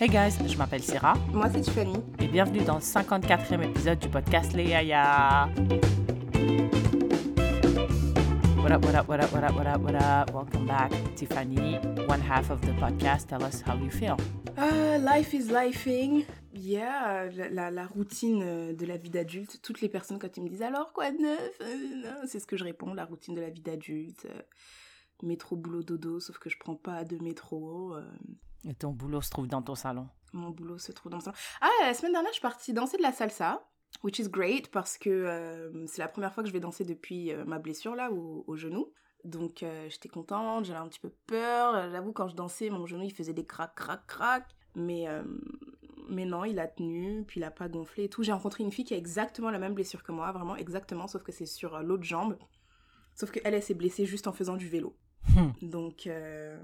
Hey guys, je m'appelle Sarah Moi, c'est Tiffany. et bienvenue dans le 54e épisode du podcast Les Yaya. What up, what up, what up, what up, what up, what up? Welcome back, Tiffany, one half of the podcast. Tell us how you feel. Ah, life is lifing. Yeah, la, la- la routine euh, de la vie d'adulte. Toutes les personnes, quand ils me disent alors quoi de neuf? Euh, C'est ce que je réponds, la routine de la vie d'adulte. euh, métro, boulot, dodo, sauf que je prends pas de métro. euh, Et ton boulot se trouve dans ton salon. mon boulot se trouve dans le salon. Ah, la semaine dernière, je suis partie danser de la salsa. Which is great parce que euh, c'est la première fois que je vais danser depuis euh, ma blessure là au, au genou. Donc euh, j'étais contente, j'avais un petit peu peur. J'avoue, quand je dansais, mon genou il faisait des crac, crac, crac. Mais, mais non, il a tenu, puis il a pas gonflé et tout. J'ai rencontré une fille qui a exactement la même blessure que moi, vraiment exactement, sauf que c'est sur l'autre jambe. Sauf qu'elle, elle s'est blessée juste en faisant du vélo. Hmm. Donc, euh,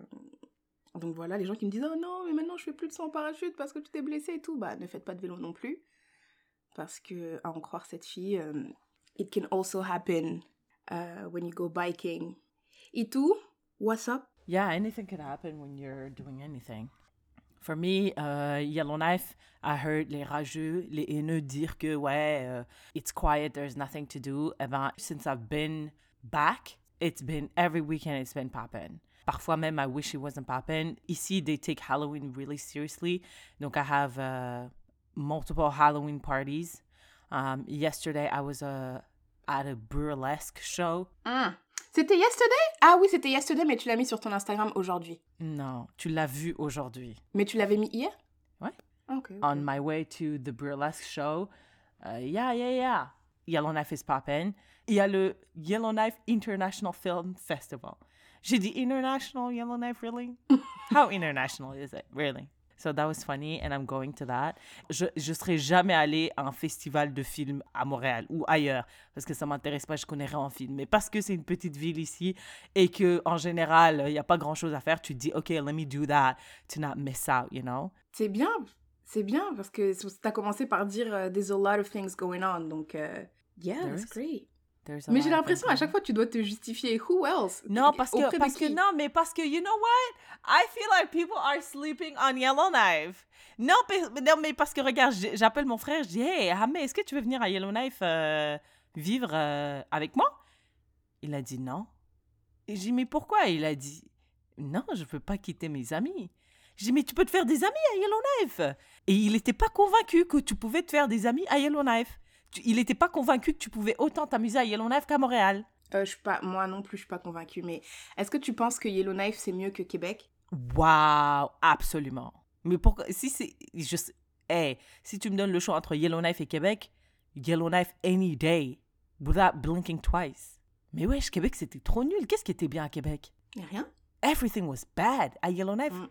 donc voilà, les gens qui me disent Oh non, mais maintenant je fais plus de saut en parachute parce que tu t'es blessé et tout. Bah, ne faites pas de vélo non plus. Parce que, à en croire cette fille, euh, it can also happen uh, when you go biking. Et tout, what's up? Yeah, anything could happen when you're doing anything. For me, uh, Yellowknife, I heard les rageux, les haineux dire que, ouais, uh, it's quiet, there's nothing to do. Eh ben, since I've been back, it's been, every weekend it's been poppin'. Parfois même, I wish it wasn't poppin'. Ici, they take Halloween really seriously. Donc, I have uh, multiple Halloween parties. Um, yesterday, I was uh, at a burlesque show. Hmm. C'était yesterday? Ah oui, c'était yesterday, mais tu l'as mis sur ton Instagram aujourd'hui. Non, tu l'as vu aujourd'hui. Mais tu l'avais mis hier? Ouais. Ok. ok. on my way to the burlesque show. Uh, yeah, yeah, yeah. Yellowknife is poppin'. Il y a le Yellowknife International Film Festival. J'ai dit international Yellowknife, really? How international is it, really? So that was funny, and I'm going to that. Je je serais jamais allée à un festival de films à Montréal ou ailleurs parce que ça m'intéresse pas, je connais rien en film. Mais parce que c'est une petite ville ici et que en général il y a pas grand chose à faire, tu te dis ok, let me do that to not miss out, you know? C'est bien, c'est bien parce que t'as commencé par dire euh, there's a lot of things going on, donc euh, yeah, There that's is. great. Mais j'ai l'impression à chaque fois tu dois te justifier. Who else? Non, parce que, parce que, qui? non, mais parce que, you know what? I feel like people are sleeping on Yellowknife. Non, mais, non, mais parce que, regarde, j'appelle mon frère, je dis, hey, Hamé, est-ce que tu veux venir à Yellowknife euh, vivre euh, avec moi? Il a dit non. Et j'ai dit, mais pourquoi? Il a dit, non, je veux pas quitter mes amis. J'ai dit, mais tu peux te faire des amis à Yellowknife. Et il n'était pas convaincu que tu pouvais te faire des amis à Yellowknife. Il n'était pas convaincu que tu pouvais autant t'amuser à Yellowknife qu'à Montréal. Euh, je suis pas, moi non plus, je suis pas convaincue. Mais est-ce que tu penses que Yellowknife c'est mieux que Québec? Wow, absolument. Mais pourquoi si c'est je hey, si tu me donnes le choix entre Yellowknife et Québec, Yellowknife any day without blinking twice. Mais wesh, Québec c'était trop nul. Qu'est-ce qui était bien à Québec? Rien. Everything was bad. À Yellowknife, Mm.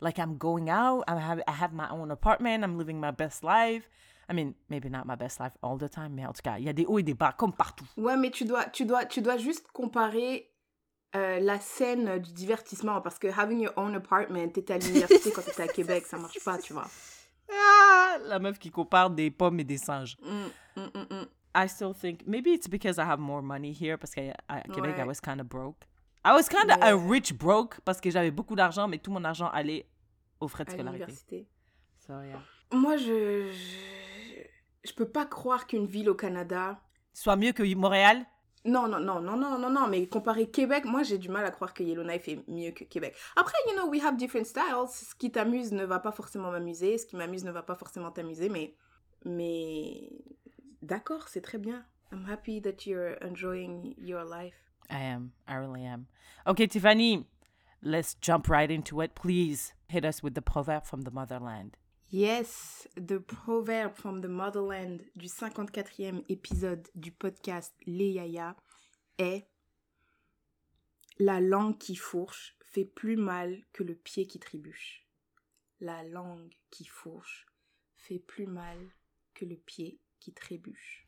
like I'm going out, I have I have my own apartment, I'm living my best life. I mean, maybe not my best life all the time, mais en tout cas, il y a des hauts et des bas comme partout. Ouais, mais tu dois, tu dois, tu dois juste comparer euh, la scène du divertissement parce que having your own apartment, t'étais à l'université quand t'étais à Québec, ça marche pas, tu vois. Ah, la meuf qui compare des pommes et des singes. Mm, mm, mm, mm. I still think maybe it's because I have more money here parce qu'à Québec I Ouais. was kind of broke. I was kind of a rich broke parce que j'avais beaucoup d'argent mais tout mon argent allait aux frais de À scolarité. l'université. So yeah. Moi, je, je, je peux pas croire qu'une ville au Canada. Soit mieux que Montréal? Non, non, non, non, non, non, non, mais comparer Québec, moi j'ai du mal à croire que Yellowknife est mieux que Québec. Après, you know, we have different styles. Ce qui t'amuse ne va pas forcément m'amuser, ce qui m'amuse ne va pas forcément t'amuser, mais. Mais. D'accord, c'est très bien. I'm happy that you're enjoying your life. I am. I really am. Okay, Tiffany, let's jump right into it. Please hit us with the proverb from the motherland. Yes, the proverb from the motherland du 54e épisode du podcast Les Yaya est La langue qui fourche fait plus mal que le pied qui trébuche. La langue qui fourche fait plus mal que le pied qui trébuche.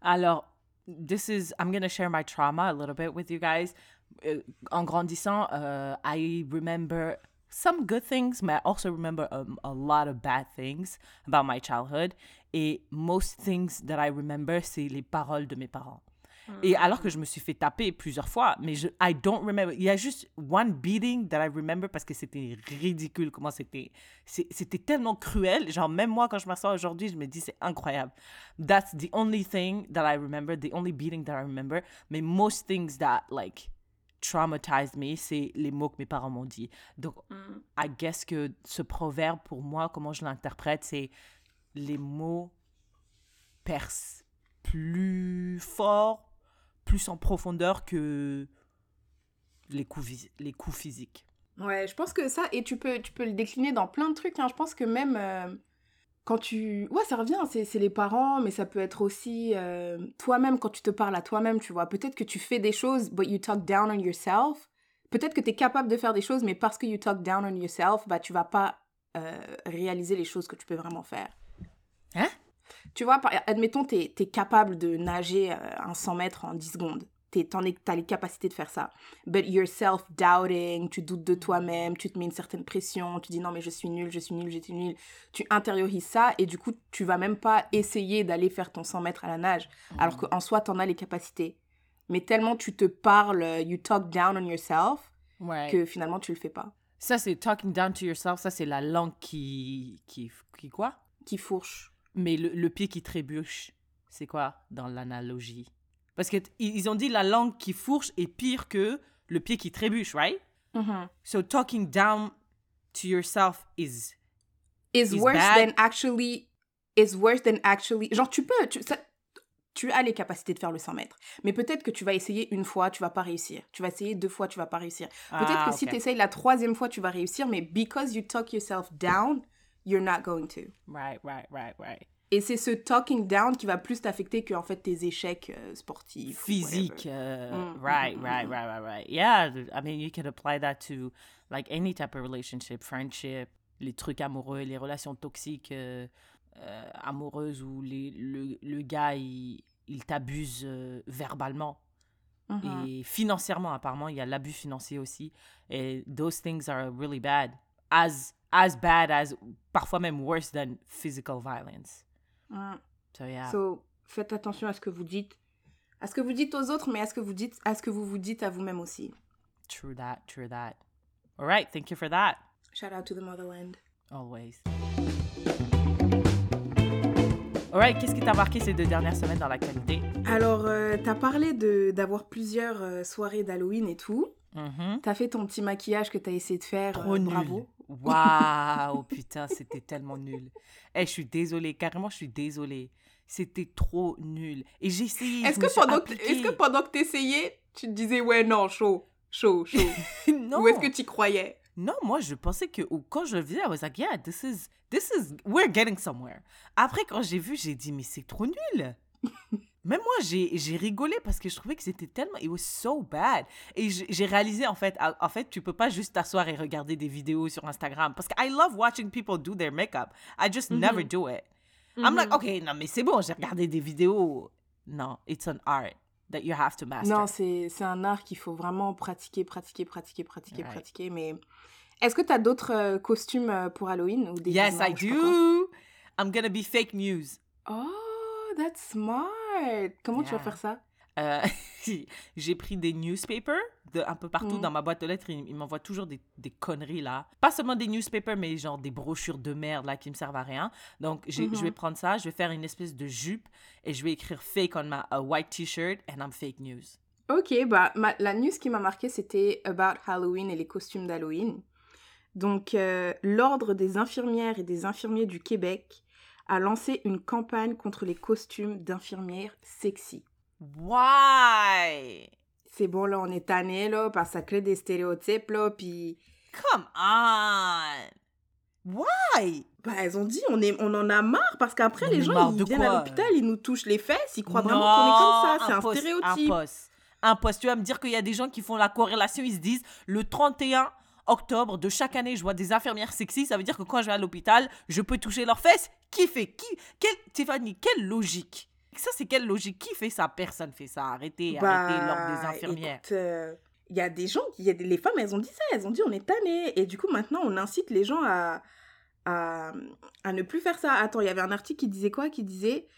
Alors, this is, I'm going to share my trauma a little bit with you guys. Euh, en grandissant, uh, I remember some good things, but I also remember um, a lot of bad things about my childhood. Et most things that I remember, c'est les paroles de mes parents. Et alors que je me suis fait taper plusieurs fois, mais je I don't remember. Il y a juste one beating that I remember parce que c'était ridicule comment c'était. C'était tellement cruel. Genre, même moi, quand je m'assois aujourd'hui, je me dis, c'est incroyable. That's the only thing that I remember, the only beating that I remember. Mais most things that, like, traumatized me, c'est les mots que mes parents m'ont dit. Donc, I guess que ce proverbe, pour moi, comment je l'interprète, c'est les mots percent plus fort, plus en profondeur que les coups, vis- les coups physiques. Ouais, je pense que ça, et tu peux, tu peux le décliner dans plein de trucs. hein. Je pense que même euh, quand tu... Ouais, ça revient, c'est les parents, mais ça peut être aussi euh, toi-même quand tu te parles à toi-même, tu vois. Peut-être que tu fais des choses, but you talk down on yourself. Peut-être que tu es capable de faire des choses, mais parce que you talk down on yourself, bah tu vas pas euh, réaliser les choses que tu peux vraiment faire. Hein? Tu vois, par- admettons, tu es, capable de nager euh, un 100 mètres en 10 secondes. Tu as les capacités de faire ça. But you're self-doubting, tu doutes de toi-même, tu te mets une certaine pression, tu dis non mais je suis nul, je suis nul, je suis nul. Tu intériorises ça et du coup, tu vas même pas essayer d'aller faire ton 100 mètres à la nage, alors qu'en soi, tu en as les capacités. Mais tellement tu te parles, you talk down on yourself, Ouais. que finalement tu le fais pas. Ça, c'est talking down to yourself. Ça, c'est la langue qui. qui. qui quoi? Qui fourche. Mais le, le pied qui trébuche, c'est quoi dans l'analogie? Parce qu'ils ils ont dit la langue qui fourche est pire que le pied qui trébuche, right? Mhm. So talking down to yourself is. Is Is worse bad. than actually... Is worse than actually... Genre, tu peux... Tu, ça- tu as les capacités de faire le 100 mètres. Mais peut-être que tu vas essayer une fois, tu vas pas réussir. Tu vas essayer deux fois, tu vas pas réussir. Peut-être Ah, que si tu essayes la troisième fois, tu vas réussir, mais because you talk yourself down, you're not going to. Right, right, right, right. Et c'est ce talking down qui va plus t'affecter que en fait tes échecs euh, sportifs. Physique. whatever. uh, Mm, right, mm, right, mm, right, right, right. Yeah, I mean, you can apply that to like any type of relationship, friendship, les trucs amoureux, les relations toxiques euh, euh, amoureuses où les, le, le gars, il, il t'abuse euh, verbalement. Mhm. Et financièrement, apparemment, il y a l'abus financier aussi. Et those things are really bad. As, as bad as, parfois même worse than physical violence. Mm. So, yeah. So, faites attention à ce que vous dites. À ce que vous dites aux autres, mais à ce que vous dites, à ce que vous vous dites à vous-même aussi. True that, true that. All right, thank you for that. Shout out to the motherland. Always. Alright, qu'est-ce qui t'a marqué ces deux dernières semaines dans l'actualité? Alors, euh, t'as parlé d'avoir plusieurs euh, soirées d'Halloween et tout. Mhm. T'as fait ton petit maquillage que t'as essayé de faire. Trop euh, nul. Bravo. Waouh, putain, c'était tellement nul. Eh, je suis désolée, carrément, je suis désolée. C'était trop nul. Et j'ai essayé. Est-ce que, pendant que, appliquée. est-ce que pendant que t'essayais, tu te disais ouais non chaud, chaud, chaud. non. Ou est-ce que tu croyais? Non, moi, je pensais que ou quand je le faisais, I was like, yeah, this is, this is, we're getting somewhere. Après, quand j'ai vu, j'ai dit, mais c'est trop nul. Même moi, j'ai rigolé parce que je trouvais que c'était tellement, it was so bad. Et j'ai réalisé, en fait, en fait, tu peux pas juste t'asseoir et regarder des vidéos sur Instagram. Parce que I love watching people do their makeup. I just never do it. I'm like, OK, non, mais c'est bon, j'ai regardé des vidéos. Non, it's an art that you have to master. Non, c'est un art qu'il faut vraiment pratiquer, pratiquer, pratiquer, pratiquer, Right. pratiquer. Mais est-ce que t'as d'autres euh, costumes euh, pour Halloween ou des yes, I do. I'm gonna be fake news. Oh, that's smart. Comment tu vas faire ça? Euh, j'ai pris des newspapers de un peu partout Mhm. dans ma boîte aux lettres. Ils, ils m'envoient toujours des, des conneries là. Pas seulement des newspapers, mais genre des brochures de merde là qui me servent à rien. Donc je vais Mhm. prendre ça, je vais faire une espèce de jupe et je vais écrire fake on ma a white t-shirt and I'm fake news. Ok, bah ma- la news qui m'a marqué c'était about Halloween et les costumes d'Halloween. Donc euh, l'ordre des infirmières et des infirmiers du Québec a lancé une campagne contre les costumes d'infirmières sexy. Why? C'est bon là, on est tanné là, parce que ça crée des stéréotypes là, puis Come on. Why? bah elles ont dit on est on en a marre parce qu'après les gens ils viennent à l'hôpital, ils nous touchent les fesses, ils croient vraiment qu'on est comme ça, c'est un poste, stéréotype. Un poste. Un poste. Tu vas me dire qu'il y a des gens qui font la corrélation, ils se disent le 31 octobre de chaque année, je vois des infirmières sexy, ça veut dire que quand je vais à l'hôpital, je peux toucher leurs fesses. Qui fait qui? Quelle, Tiffany, quelle logique? Ça, c'est quelle logique? Qui fait ça? Personne fait ça. Arrêtez, arrêtez l'ordre des infirmières. Bah, écoute, euh, Il y a des gens, il y a des, les femmes, elles ont dit ça, elles ont dit on est tanné. Et du coup, maintenant, on incite les gens à, à, à ne plus faire ça. Attends, il y avait un article qui disait quoi? Qui disait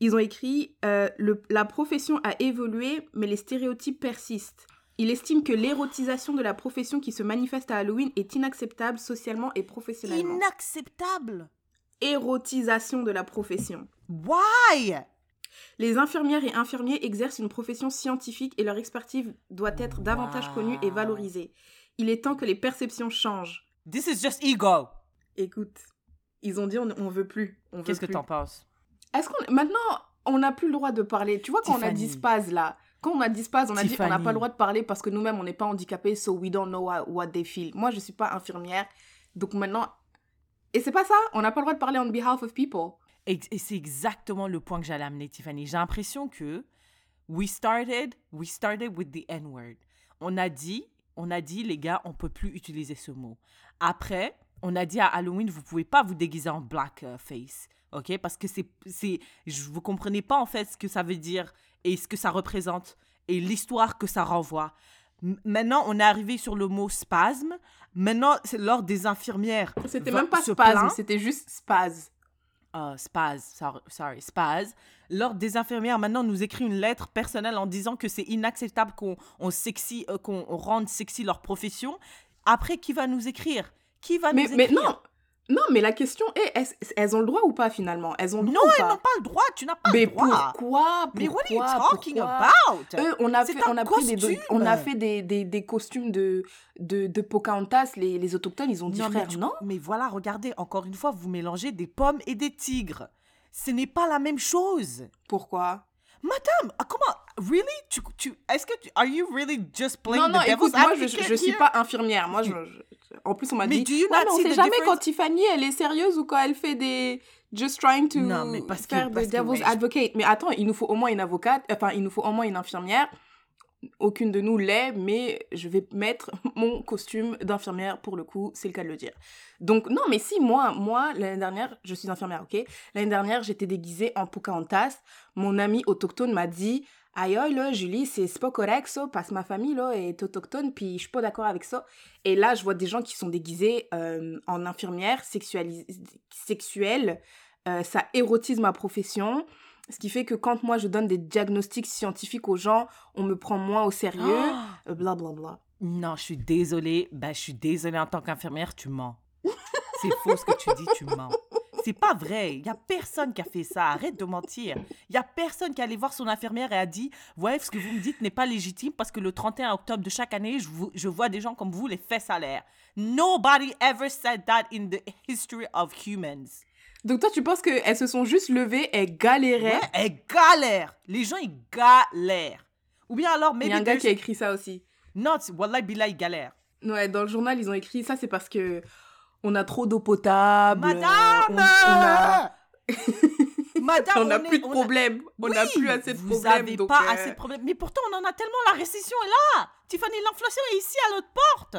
Ils ont écrit euh, le, La profession a évolué, mais les stéréotypes persistent. Il estime que l'érotisation de la profession qui se manifeste à Halloween est inacceptable socialement et professionnellement. Inacceptable. Érotisation de la profession. Why? Les infirmières et infirmiers exercent une profession scientifique et leur expertise doit être davantage connue et valorisée. Il est temps que les perceptions changent. This is just ego. Écoute, ils ont dit on, on veut plus. Qu'est-ce que t'en penses? Est-ce qu'on maintenant on n'a plus le droit de parler Tu vois quand on a dit spaz là, quand on a dit spaz, on a dit on n'a pas le droit de parler parce que nous-mêmes on n'est pas handicapés, so we don't know what, they feel. Moi je suis pas infirmière, donc maintenant et c'est pas ça, on n'a pas le droit de parler on behalf of people. Et, et c'est exactement le point que j'allais amener, Tiffany. J'ai l'impression que we started, we started with the N-word. On a dit, on a dit, les gars, on peut plus utiliser ce mot. Après, on a dit à Halloween, vous pouvez pas vous déguiser en black euh, face, ok? Parce que c'est, c'est, vous comprenez pas en fait ce que ça veut dire et ce que ça représente et l'histoire que ça renvoie. Maintenant, on est arrivé sur le mot spasme. Maintenant, c'est l'ordre des infirmières. C'était même pas spasme, c'était juste spaz. Ah, Spaz, sor- sorry, Spaz. L'ordre des infirmières maintenant nous écrit une lettre personnelle en disant que c'est inacceptable qu'on on sexy, euh, qu'on rende sexy leur profession. Après, qui va nous écrire? Qui va Mais, nous mais écrire? non, non, mais la question est elles ont le droit ou pas finalement? Elles ont le Non, droit ou elles n'ont pas le droit. Tu n'as pas Mais le droit. pourquoi? Mais what are you Pourquoi? talking Pourquoi? about? Eux, on a fait, on a pris des, on a fait des, des, des costumes de, de, de Pocahontas, les, les autochtones, ils ont dit Non, mais frère, tu- non? Mais voilà, regardez, encore une fois, vous mélangez des pommes et des tigres. Ce n'est pas la même chose. Pourquoi? Madame, ah, comment Really? Tu, tu, Est-ce que tu... Are you really just playing Non, non, the devil's écoute, moi, je, advocate je suis pas infirmière. Moi, je, je- en plus, on m'a Mais dit, ouais, mais on sait jamais difference? quand Tiffany, elle est sérieuse ou quand elle fait des just trying to Non, mais parce que- faire parce the que, devil's ouais, je- advocate. Mais attends, il nous faut au moins une avocate, enfin, il nous faut au moins une infirmière. Aucune de nous l'est, mais je vais mettre mon costume d'infirmière pour le coup, c'est le cas de le dire. Donc, non, mais si, moi, moi, l'année dernière, je suis infirmière, ok? L'année dernière, j'étais déguisée en Pocahontas. Mon ami autochtone m'a dit Aïe, là, Julie, c'est pas correct, parce que ma famille, là, est autochtone, puis je suis pas d'accord avec ça. Et là, je vois des gens qui sont déguisés euh, en infirmière sexuelle. Euh, ça érotise ma profession. Ce qui fait que quand moi, je donne des diagnostics scientifiques aux gens, on me prend moins au sérieux. Ah! Euh, Bla, bla, bla. Non, je suis désolée. Ben, je suis désolée en tant qu'infirmière, tu mens. C'est faux ce que tu dis, tu mens. C'est pas vrai. Il y a personne qui a fait ça. Arrête de mentir. Il y a personne qui est allé voir son infirmière et a dit Ouais, ce que vous me dites n'est pas légitime parce que le 31 octobre de chaque année, je, vous- je vois des gens comme vous les fesses à l'air. Nobody ever said that in the history of humans. Donc toi, tu penses qu'elles se sont juste levées, elles galéraient. Ouais, elles galèrent. Les gens, ils galèrent. Ou bien alors, Il maybe y a un gars qui a écrit ça aussi. Non, Wallah Billah, ils galèrent. Ouais, dans le journal, ils ont écrit ça, c'est parce que on a trop d'eau potable. Madame on, on a, Madame, on a est- plus de problèmes. On n'a Oui, plus assez de vous problèmes. avez donc, pas euh, assez de problèmes. Mais pourtant, on en a tellement, la récession est là. Tiffany, l'inflation est ici à notre porte.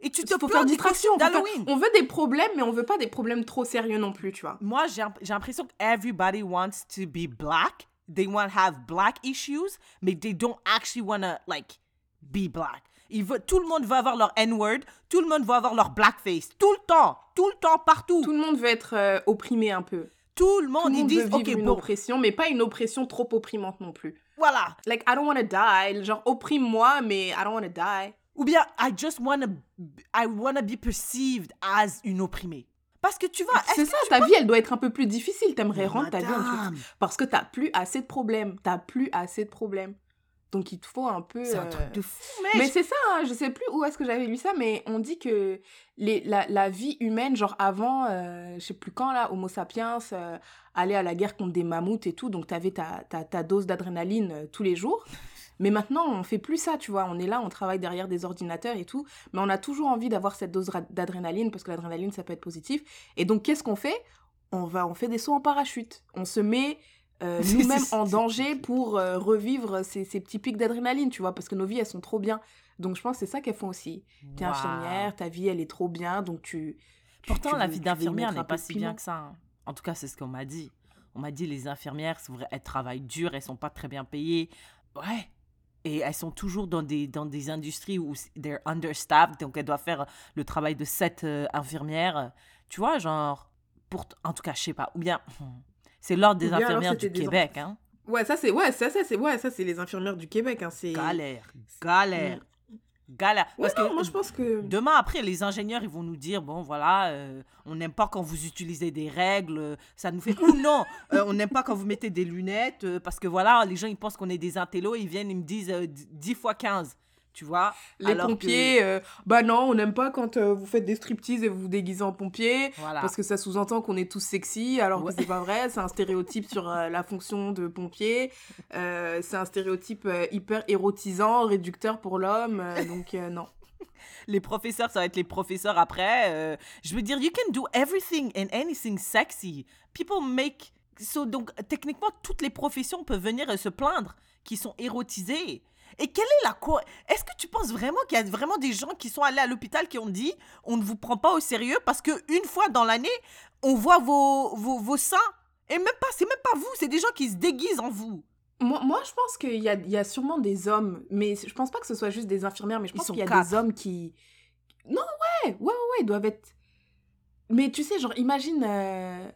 Et tu te Il faut faire distraction. d'Halloween. On veut des problèmes, mais on veut pas des problèmes trop sérieux non plus, tu vois. Moi, j'ai imp- j'ai l'impression que everybody wants to be black. They want to have black issues, mais they don't actually want to, like, be black. Ils veulent, tout le monde veut avoir leur N-word. Tout le monde veut avoir leur blackface. Tout le temps. Tout le temps, partout. Tout le monde veut être euh, opprimé un peu. Tout le Tout monde, le ils monde disent, veut vivre OK, une bon, oppression, mais pas une oppression trop opprimante non plus. voilà. Like, I don't wanna die. Genre, opprime-moi, mais I don't wanna die. Ou bien, I just wanna, I wanna be perceived as une opprimée. Parce que tu vois, C'est ça, ta vie, elle doit être un peu plus difficile. T'aimerais rendre ta vie un peu. Parce que t'as plus assez de problèmes. T'as plus assez de problèmes. Donc, il te faut un peu. C'est un euh, truc de fou, mec. Mais c'est ça, hein, je sais plus où est-ce que j'avais lu ça, mais on dit que les, la, la vie humaine, genre avant, euh, je sais plus quand là, Homo sapiens, euh, allait à la guerre contre des mammouths et tout, donc t'avais ta, ta, ta dose d'adrénaline euh, tous les jours. Mais maintenant, on fait plus ça, tu vois. On est là, on travaille derrière des ordinateurs et tout, mais on a toujours envie d'avoir cette dose d'adrénaline parce que l'adrénaline, ça peut être positif. Et donc, qu'est-ce qu'on fait? On va, on fait des sauts en parachute. On se met euh, nous-mêmes en danger pour euh, revivre ces, ces petits pics d'adrénaline, tu vois, parce que nos vies, elles sont trop bien. Donc, je pense que c'est ça qu'elles font aussi. T'es Wow. infirmière, ta vie, elle est trop bien, donc tu... tu- Pourtant, tu la vie d'infirmière n'est pas si bien que ça. hein. En tout cas, c'est ce qu'on m'a dit. On m'a dit les infirmières, c'est vrai, elles travaillent dur, elles sont pas très bien payées. Ouais. Et elles sont toujours dans des, dans des industries où they're understaffed, donc elles doivent faire le travail de sept euh, infirmières. Tu vois, genre, pour, en tout cas, je sais pas. Ou bien, C'est l'ordre des infirmières du des Québec, hein. Ouais, ça c'est ouais, ça, ça c'est ouais, ça c'est les infirmières du Québec. Hein, c'est Galère, galère, galère. Ouais, Parce non, que moi je pense que Demain, après, les ingénieurs, ils vont nous dire, bon, voilà, euh, on n'aime pas quand vous utilisez des règles, euh, ça nous fait... Ou non, euh, on n'aime pas quand vous mettez des lunettes, euh, parce que voilà, les gens, ils pensent qu'on est des intellos, ils viennent, ils me disent euh, 10 fois 15, tu vois les alors que- pompiers, euh, bah non, on n'aime pas quand euh, vous faites des striptease et vous vous déguisez en pompier. Voilà. Parce que ça sous-entend qu'on est tous sexy, alors Ouais. que c'est pas vrai. C'est un stéréotype sur euh, la fonction de pompier. C'est un stéréotype hyper érotisant, réducteur pour l'homme. donc non. Les professeurs, ça va être les professeurs après. je veux dire, you can do everything and anything sexy. People make... So, donc, techniquement, toutes les professions peuvent venir se plaindre qui sont érotisées. Et quelle est la quoi Est-ce que tu penses vraiment qu'il y a vraiment des gens qui sont allés à l'hôpital qui ont dit on ne vous prend pas au sérieux parce que une fois dans l'année on voit vos, vos, vos seins? Et même pas c'est même pas vous c'est des gens qui se déguisent en vous. Moi, moi, je pense qu'il y a, il y a sûrement des hommes, mais je pense pas que ce soit juste des infirmières, mais je pense qu'il y a quatre. des hommes qui. Non, ouais, ouais, ouais, ouais, ils doivent être. Mais tu sais, genre, imagine euh,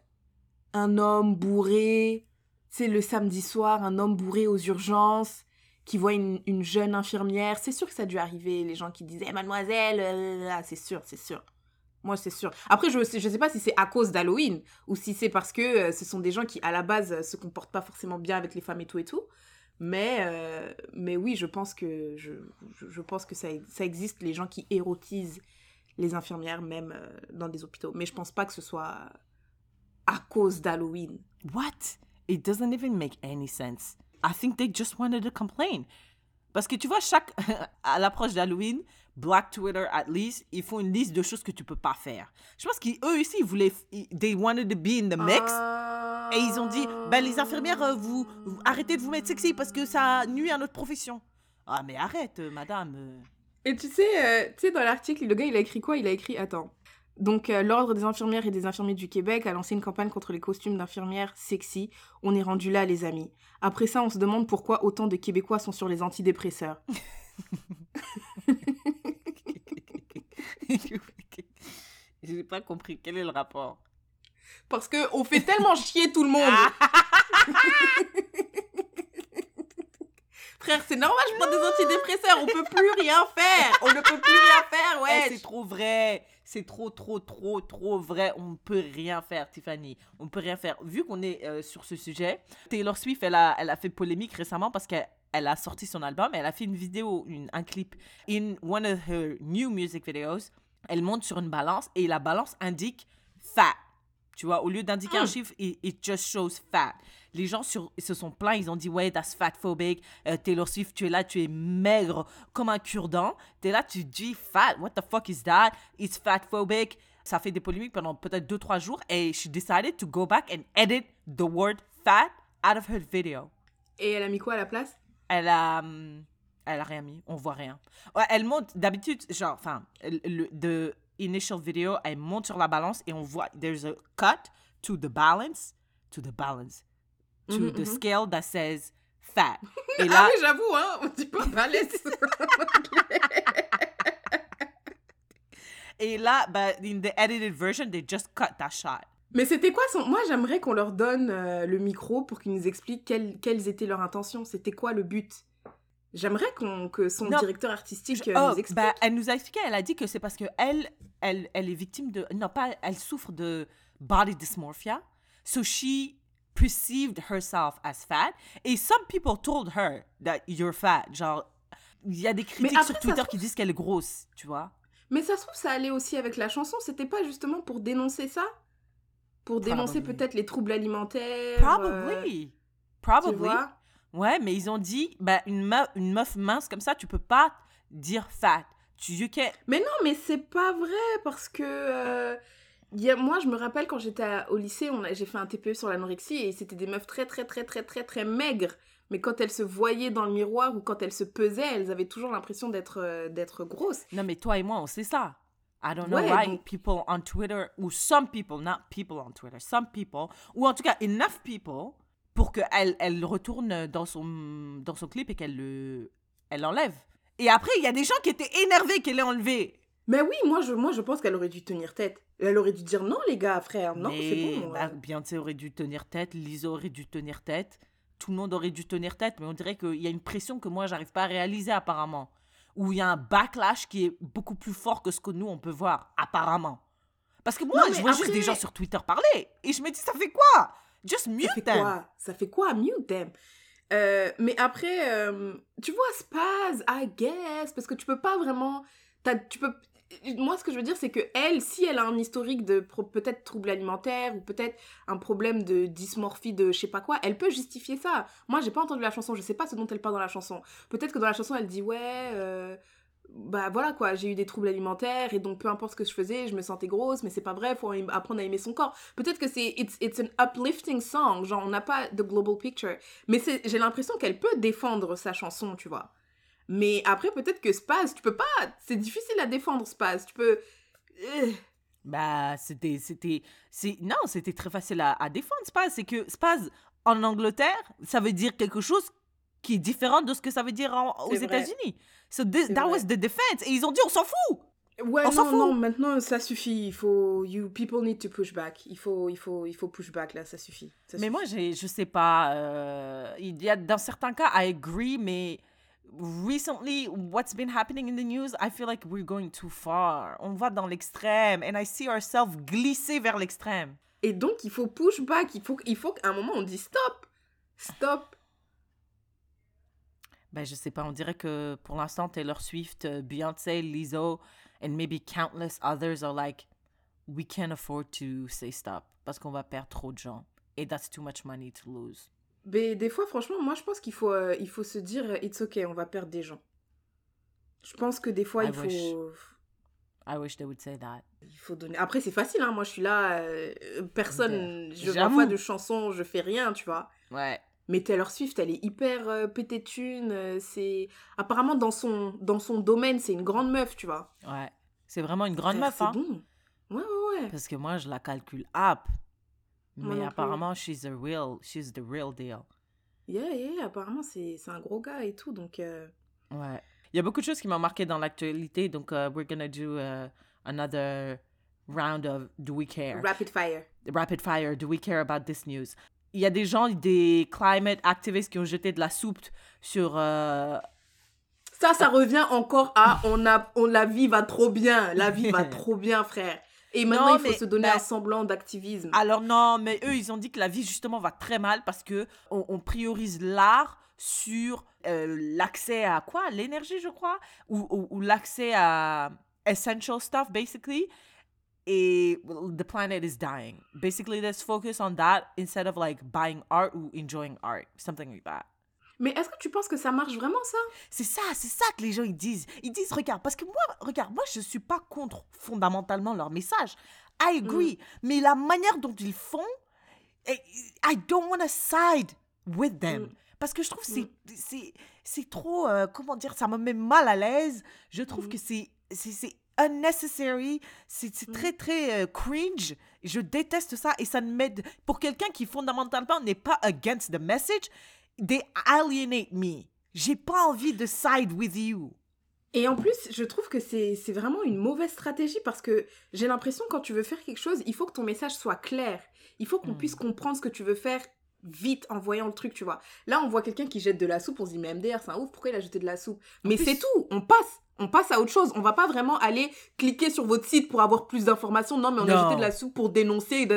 un homme bourré, c'est le samedi soir, un homme bourré aux urgences qui voit une, une jeune infirmière. C'est sûr que ça a dû arriver, les gens qui disaient Mademoiselle, euh, c'est sûr, c'est sûr. Moi, c'est sûr. Après, je je sais pas si c'est à cause d'Halloween ou si c'est parce que euh, ce sont des gens qui, à la base, se comportent pas forcément bien avec les femmes et tout et tout. Mais, euh, mais oui, je pense que, je, pense que ça, ça existe, les gens qui érotisent les infirmières, même euh, dans des hôpitaux. Mais je pense pas que ce soit à cause d'Halloween. What? It doesn't even make any sense. I think they just wanted to complain. Parce que tu vois, chaque à l'approche d'Halloween, Black Twitter at least, ils font une liste de choses que tu peux pas faire. Je pense qu'eux ici, ils voulaient, ils- they wanted to be in the mix. Et ils ont dit, ben les infirmières, euh, vous, vous- arrêtez de vous mettre sexy parce que ça nuit à notre profession. Ah mais arrête, euh, madame. euh. Et tu sais, euh, tu sais, dans l'article, le gars, il a écrit quoi? Il a écrit, attends. Donc, euh, l'Ordre des infirmières et des infirmiers du Québec a lancé une campagne contre les costumes d'infirmières sexy. On est rendu là, les amis. Après ça, on se demande pourquoi autant de Québécois sont sur les antidépresseurs. J'ai pas compris. Quel est le rapport? Parce que on fait tellement chier tout le monde. Frère, c'est normal, je prends des antidépresseurs. On peut plus rien faire. On ne peut plus rien faire, Eh, ouais. c'est trop vrai. C'est trop, trop, trop, trop vrai. On ne peut rien faire, Tiffany. On ne peut rien faire. Vu qu'on est euh, sur ce sujet, Taylor Swift, elle a, elle a fait polémique récemment parce qu'elle elle a sorti son album. Elle a fait une vidéo, une, un clip. In one of her new music videos, elle monte sur une balance et la balance indique fat. Tu vois, au lieu d'indiquer un Hmm. chiffre, it, it just shows fat. Les gens sur, se sont plaints, ils ont dit, ouais, that's fatphobic. Euh, Taylor Swift, tu es là, tu es maigre comme un cure-dent. T'es là, tu dis fat. What the fuck is that? It's fatphobic. Ça fait des polémiques pendant peut-être 2-3 jours et she decided to go back and edit the word fat out of her video. Et elle a mis quoi à la place? Elle a. hum, Elle a rien mis, on voit rien. Ouais, elle monte, d'habitude, genre, enfin, the initial video, elle monte sur la balance et on voit, there's a cut to the balance, to the balance, to Mhm, the mhm. scale that says fat. Et Ah là, oui, j'avoue, hein, on dit pas balèze. et là, bah, in the edited version, they just cut that shot. Mais c'était quoi son... Moi, j'aimerais qu'on leur donne euh, le micro pour qu'ils nous expliquent quelles, quelles étaient leurs intentions. C'était quoi le but? J'aimerais qu'on que son Non. directeur artistique euh, Oh, nous explique. bah, elle nous a expliqué, elle a dit que c'est parce que elle, elle, elle est victime de, non pas, elle souffre de body dysmorphia, so she perceived herself as fat, et some people told her that you're fat, genre, il y a des critiques après, sur Twitter qui disent qu'elle est grosse, tu vois. Mais ça se trouve, ça allait aussi avec la chanson. C'était pas justement pour dénoncer ça? Pour dénoncer Probably. peut-être les troubles alimentaires Probably, euh, tu probably. vois? Ouais, mais ils ont dit, bah, une, meuf, une meuf mince comme ça, tu peux pas dire fat. Tu, you can't- Mais non, mais c'est pas vrai parce que. euh, il y a, moi, je me rappelle quand j'étais au lycée, j'ai fait un TPE sur l'anorexie et c'était des meufs très, très, très, très, très, très maigres. Mais quand elles se voyaient dans le miroir ou quand elles se pesaient, elles avaient toujours l'impression d'être euh, d'être grosses. Non, mais toi et moi, on sait ça. I don't know Ouais, why donc- people on Twitter, ou some people, not people on Twitter, some people, ou en tout cas enough people, pour qu'elle elle retourne dans son, dans son clip et qu'elle le elle l'enlève. Et après, il y a des gens qui étaient énervés qu'elle l'ait enlevé. Mais oui, moi je, moi, je pense qu'elle aurait dû tenir tête. Elle aurait dû dire non, les gars, frère. Non, c'est bon. bah, euh. Beyoncé aurait dû tenir tête, Lizzo aurait dû tenir tête, tout le monde aurait dû tenir tête, mais on dirait qu'il y a une pression que moi, j'arrive pas à réaliser apparemment. Ou il y a un backlash qui est beaucoup plus fort que ce que nous, on peut voir, apparemment. Parce que moi, Non, je vois juste des après- gens sur Twitter parler, et je me dis, ça fait quoi? Just Ça mute fait them. quoi? Ça fait quoi? Mute them. Euh, mais après, euh, tu vois, Spaz, I guess, parce que tu peux pas vraiment. tu peux. Moi, ce que je veux dire, c'est que elle, si elle a un historique de peut-être troubles alimentaires ou peut-être un problème de dysmorphie de je sais pas quoi, elle peut justifier ça. Moi, j'ai pas entendu la chanson, je sais pas ce dont elle parle dans la chanson. Peut-être que dans la chanson, elle dit ouais, euh, bah voilà quoi, j'ai eu des troubles alimentaires et donc peu importe ce que je faisais, je me sentais grosse, mais c'est pas vrai, faut apprendre à aimer son corps. Peut-être que c'est it's, it's an uplifting song, genre on n'a pas the global picture, mais c'est j'ai l'impression qu'elle peut défendre sa chanson, tu vois. Mais après peut-être que Spaz, tu peux pas, c'est difficile à défendre Spaz, tu peux euh, Bah, c'était, c'était, non, c'était très facile à, à défendre, Spaz. C'est que Spaz, en Angleterre, ça veut dire quelque chose qui est différent de ce que ça veut dire en- aux. États-Unis. So this- that vrai. was the defense. Et ils ont dit, on s'en fout. Ouais, On s'en non, fout. non, maintenant ça suffit. Il faut, you people need to push back. Il faut, il faut, il faut push back là, ça suffit. Ça Mais suffit. moi, je sais pas. euh, il y a, dans certains cas, I agree, mais recently, what's been happening in the news, I feel like we're going too far. On va dans l'extrême. And I see ourselves glisser vers l'extrême. Et donc il faut push back. Il faut, il faut qu'à un moment on dise stop, stop. Ben, je sais pas, on dirait que pour l'instant, Taylor Swift, euh, Beyoncé, Lizzo, and maybe countless others are like, we can't afford to say stop parce qu'on va perdre trop de gens. Et that's too much money to lose. Mais des fois, franchement, moi je pense qu'il faut, euh, il faut se dire euh, it's okay, on va perdre des gens. Je pense que des fois I il faut, wish. I wish they would say that. il faut donner. Après c'est facile, hein. Moi je suis là, euh, personne, je J'avoue. vois pas de chansons, je fais rien, tu vois. Ouais. Mais Taylor Swift, elle est hyper euh, pété de thunes, euh, C'est apparemment dans son dans son domaine, c'est une grande meuf, tu vois. Ouais. C'est vraiment une grande meuf, c'est hein. bon. Ouais ouais ouais. Parce que moi, je la calcule up. Mais apparemment, she's a real, she's the real deal. Yeah yeah. Apparemment c'est c'est un gros gars et tout, donc. euh, Ouais. Il y a beaucoup de choses qui m'ont marqué dans l'actualité, donc uh, we're gonna do uh, another round of Do We Care? Rapid fire. Rapid fire, do we care about this news? Il y a des gens, des climate activists qui ont jeté de la soupe sur. euh, Ça, ça revient encore à on a, on, la vie va trop bien, la vie va trop bien, frère. Et maintenant, Non, il faut mais- se donner mais- un semblant d'activisme. Alors non, mais eux, ils ont dit que la vie justement va très mal parce que on, on priorise l'art sur euh, l'accès à quoi? L'énergie, je crois, ou, ou, ou l'accès à essential stuff, basically. Et well, the planet is dying. Basically, let's focus on that instead of like buying art ou enjoying art, something like that. Mais est-ce que tu penses que ça marche vraiment, ça? C'est ça, c'est ça que les gens ils disent. Ils disent, regarde, parce que moi, regarde, moi je suis pas contre fondamentalement leur message. I agree. Mais la manière dont ils font, eh, I don't want to side with them. Mm. Parce que je trouve que c'est, c'est, c'est trop, euh, comment dire, ça me met mal à l'aise. Je trouve Mm. que c'est, c'est unnecessary, c'est, Mm. très, très euh, cringe. Je déteste ça et ça ne m'aide. Pour quelqu'un qui fondamentalement n'est pas against the message, they alienate me. J'ai pas envie de side with you. Et en plus, je trouve que c'est vraiment une mauvaise stratégie parce que j'ai l'impression quand tu veux faire quelque chose, il faut que ton message soit clair. Il faut qu'on Mm. puisse comprendre ce que tu veux faire vite en voyant le truc, tu vois. Là, on voit quelqu'un qui jette de la soupe, on se dit mais MDR, c'est un ouf, pourquoi il a jeté de la soupe? Mais c'est tout, on passe. On passe à autre chose. On va pas vraiment aller cliquer sur votre site pour avoir plus d'informations. Non, mais on a jeté de la soupe pour dénoncer.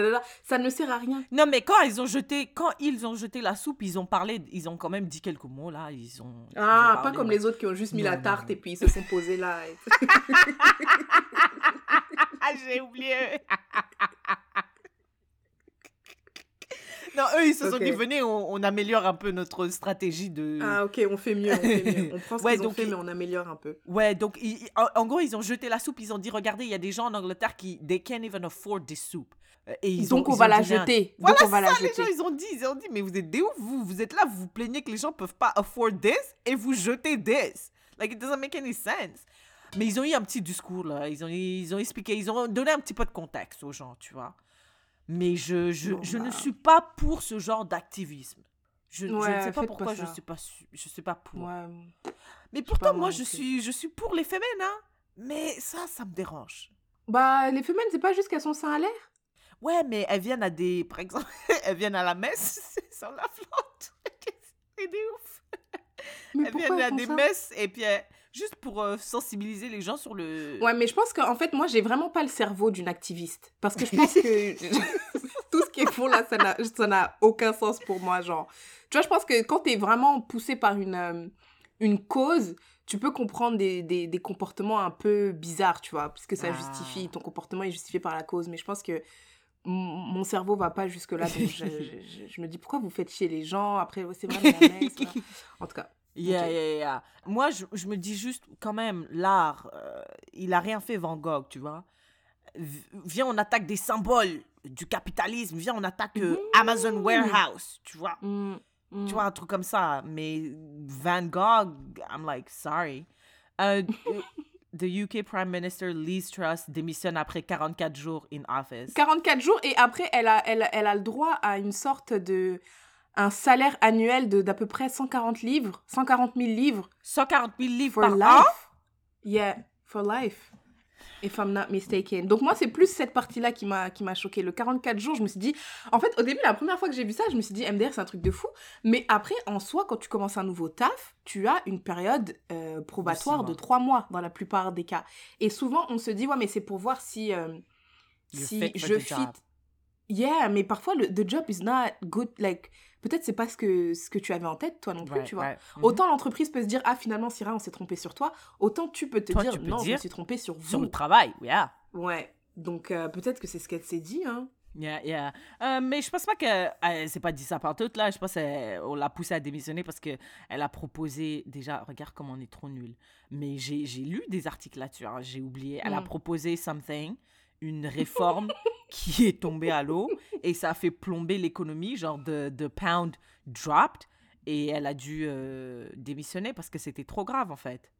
Ça ne sert à rien. Non, mais quand ils ont jeté, quand ils ont jeté la soupe, ils ont parlé, ils ont quand même dit quelques mots là. Ils ont. ils ont Ah, pas comme les autres qui ont juste mis Non, la tarte non. et puis ils se sont posés là. et- j'ai oublié. non, eux, ils se sont dit, venez, on, on améliore un peu notre stratégie de. Ah, ok, on fait mieux. On, fait mieux. on prend ce Ouais, qu'ils ont fait, mais on améliore un peu. Ouais, donc, ils- en, en gros, ils ont jeté la soupe. Ils ont dit, regardez, il y a des gens en Angleterre qui, they can't even afford this soup. Euh, Et ils Donc ont- on ils va ont un- jeter. Voilà, Donc on va la ça, les jeter. gens, ils ont dit, ils ont dit, mais vous êtes des ouf, vous, vous êtes là, vous vous plaignez que les gens peuvent pas afford this et vous jetez this. Like, it doesn't make any sense. Mais ils ont eu un petit discours, là, ils ont, ils ont expliqué, ils ont donné un petit peu de contexte aux gens, tu vois. Mais je, je, je ne bah. suis pas pour ce genre d'activisme. Je, je ne sais pas pourquoi pas je suis pas, je suis pas pour. Ouais. Mais pourtant, moi je suis, je suis pour les femmes, hein. Mais ça, ça me dérange. Bah, les femelles, c'est pas juste qu'elles sont seins à l'air Ouais, mais elles viennent à des. Par exemple, elles viennent à la messe sans la flotte. C'est des ouf. Mais elles viennent elles à des messes et puis elles- juste pour euh, sensibiliser les gens sur le. Ouais, mais je pense qu'en fait, moi, j'ai vraiment pas le cerveau d'une activiste. Parce que je pense que tout ce qu'ils font là, ça n'a- aucun sens pour moi. Genre, tu vois, je pense que quand t'es vraiment poussé par une, euh, une cause, tu peux comprendre des, des, des comportements un peu bizarres, tu vois, parce que ça Ah. justifie, ton comportement est justifié par la cause. Mais je pense que mon cerveau va pas jusque-là. Donc, je, je- je- je me dis, pourquoi vous faites chier les gens? Après, c'est vrai, mais la. En tout cas. Yeah, yeah, yeah. Moi, je, je me dis juste, quand même, l'art, euh, il a rien fait Van Gogh, tu vois. Viens, on attaque des symboles du capitalisme. Viens, on attaque euh, Amazon Warehouse, tu vois. Mm, mm. Tu vois, un truc comme ça. Mais Van Gogh, I'm like, sorry. Euh, the UK Prime Minister Liz Truss démissionne après 44 jours in office. 44 jours et après elle a, elle, elle a le droit à une sorte de un salaire annuel de d'à peu près 140 livres 140 000 livres 140 000 livres for par life an. yeah for life if I'm not mistaken donc moi c'est plus cette partie là qui m'a qui m'a choqué le 44 jours je me suis dit en fait au début la première fois que j'ai vu ça je me suis dit MDR c'est un truc de fou mais après en soi quand tu commences un nouveau taf tu as une période euh, probatoire de 3 mois dans la plupart des cas et souvent on se dit ouais mais c'est pour voir si euh, si je fit. Yeah, mais parfois le the job is not good. Like peut-être c'est pas ce que ce que tu avais en tête toi non plus, tu vois. Mhm. Autant l'entreprise peut se dire ah finalement Syrah on s'est trompé sur toi, autant tu peux te Toi, dire non je me suis trompé sur vous. Sur le travail, yeah. Ouais. Donc euh, peut-être que c'est ce qu'elle s'est dit hein. Yeah, yeah. Euh, mais je pense pas qu'elle s'est pas dit ça par toute là. Je pense qu'on l'a poussée à démissionner parce que elle a proposé déjà. Regarde comment on est trop nul. Mais j'ai j'ai lu des articles là-dessus. hein, j'ai oublié. Elle a Mm. proposé something, une réforme qui est tombée à l'eau et ça a fait plomber l'économie. Genre de de pound dropped et elle a dû euh, démissionner parce que c'était trop grave en fait.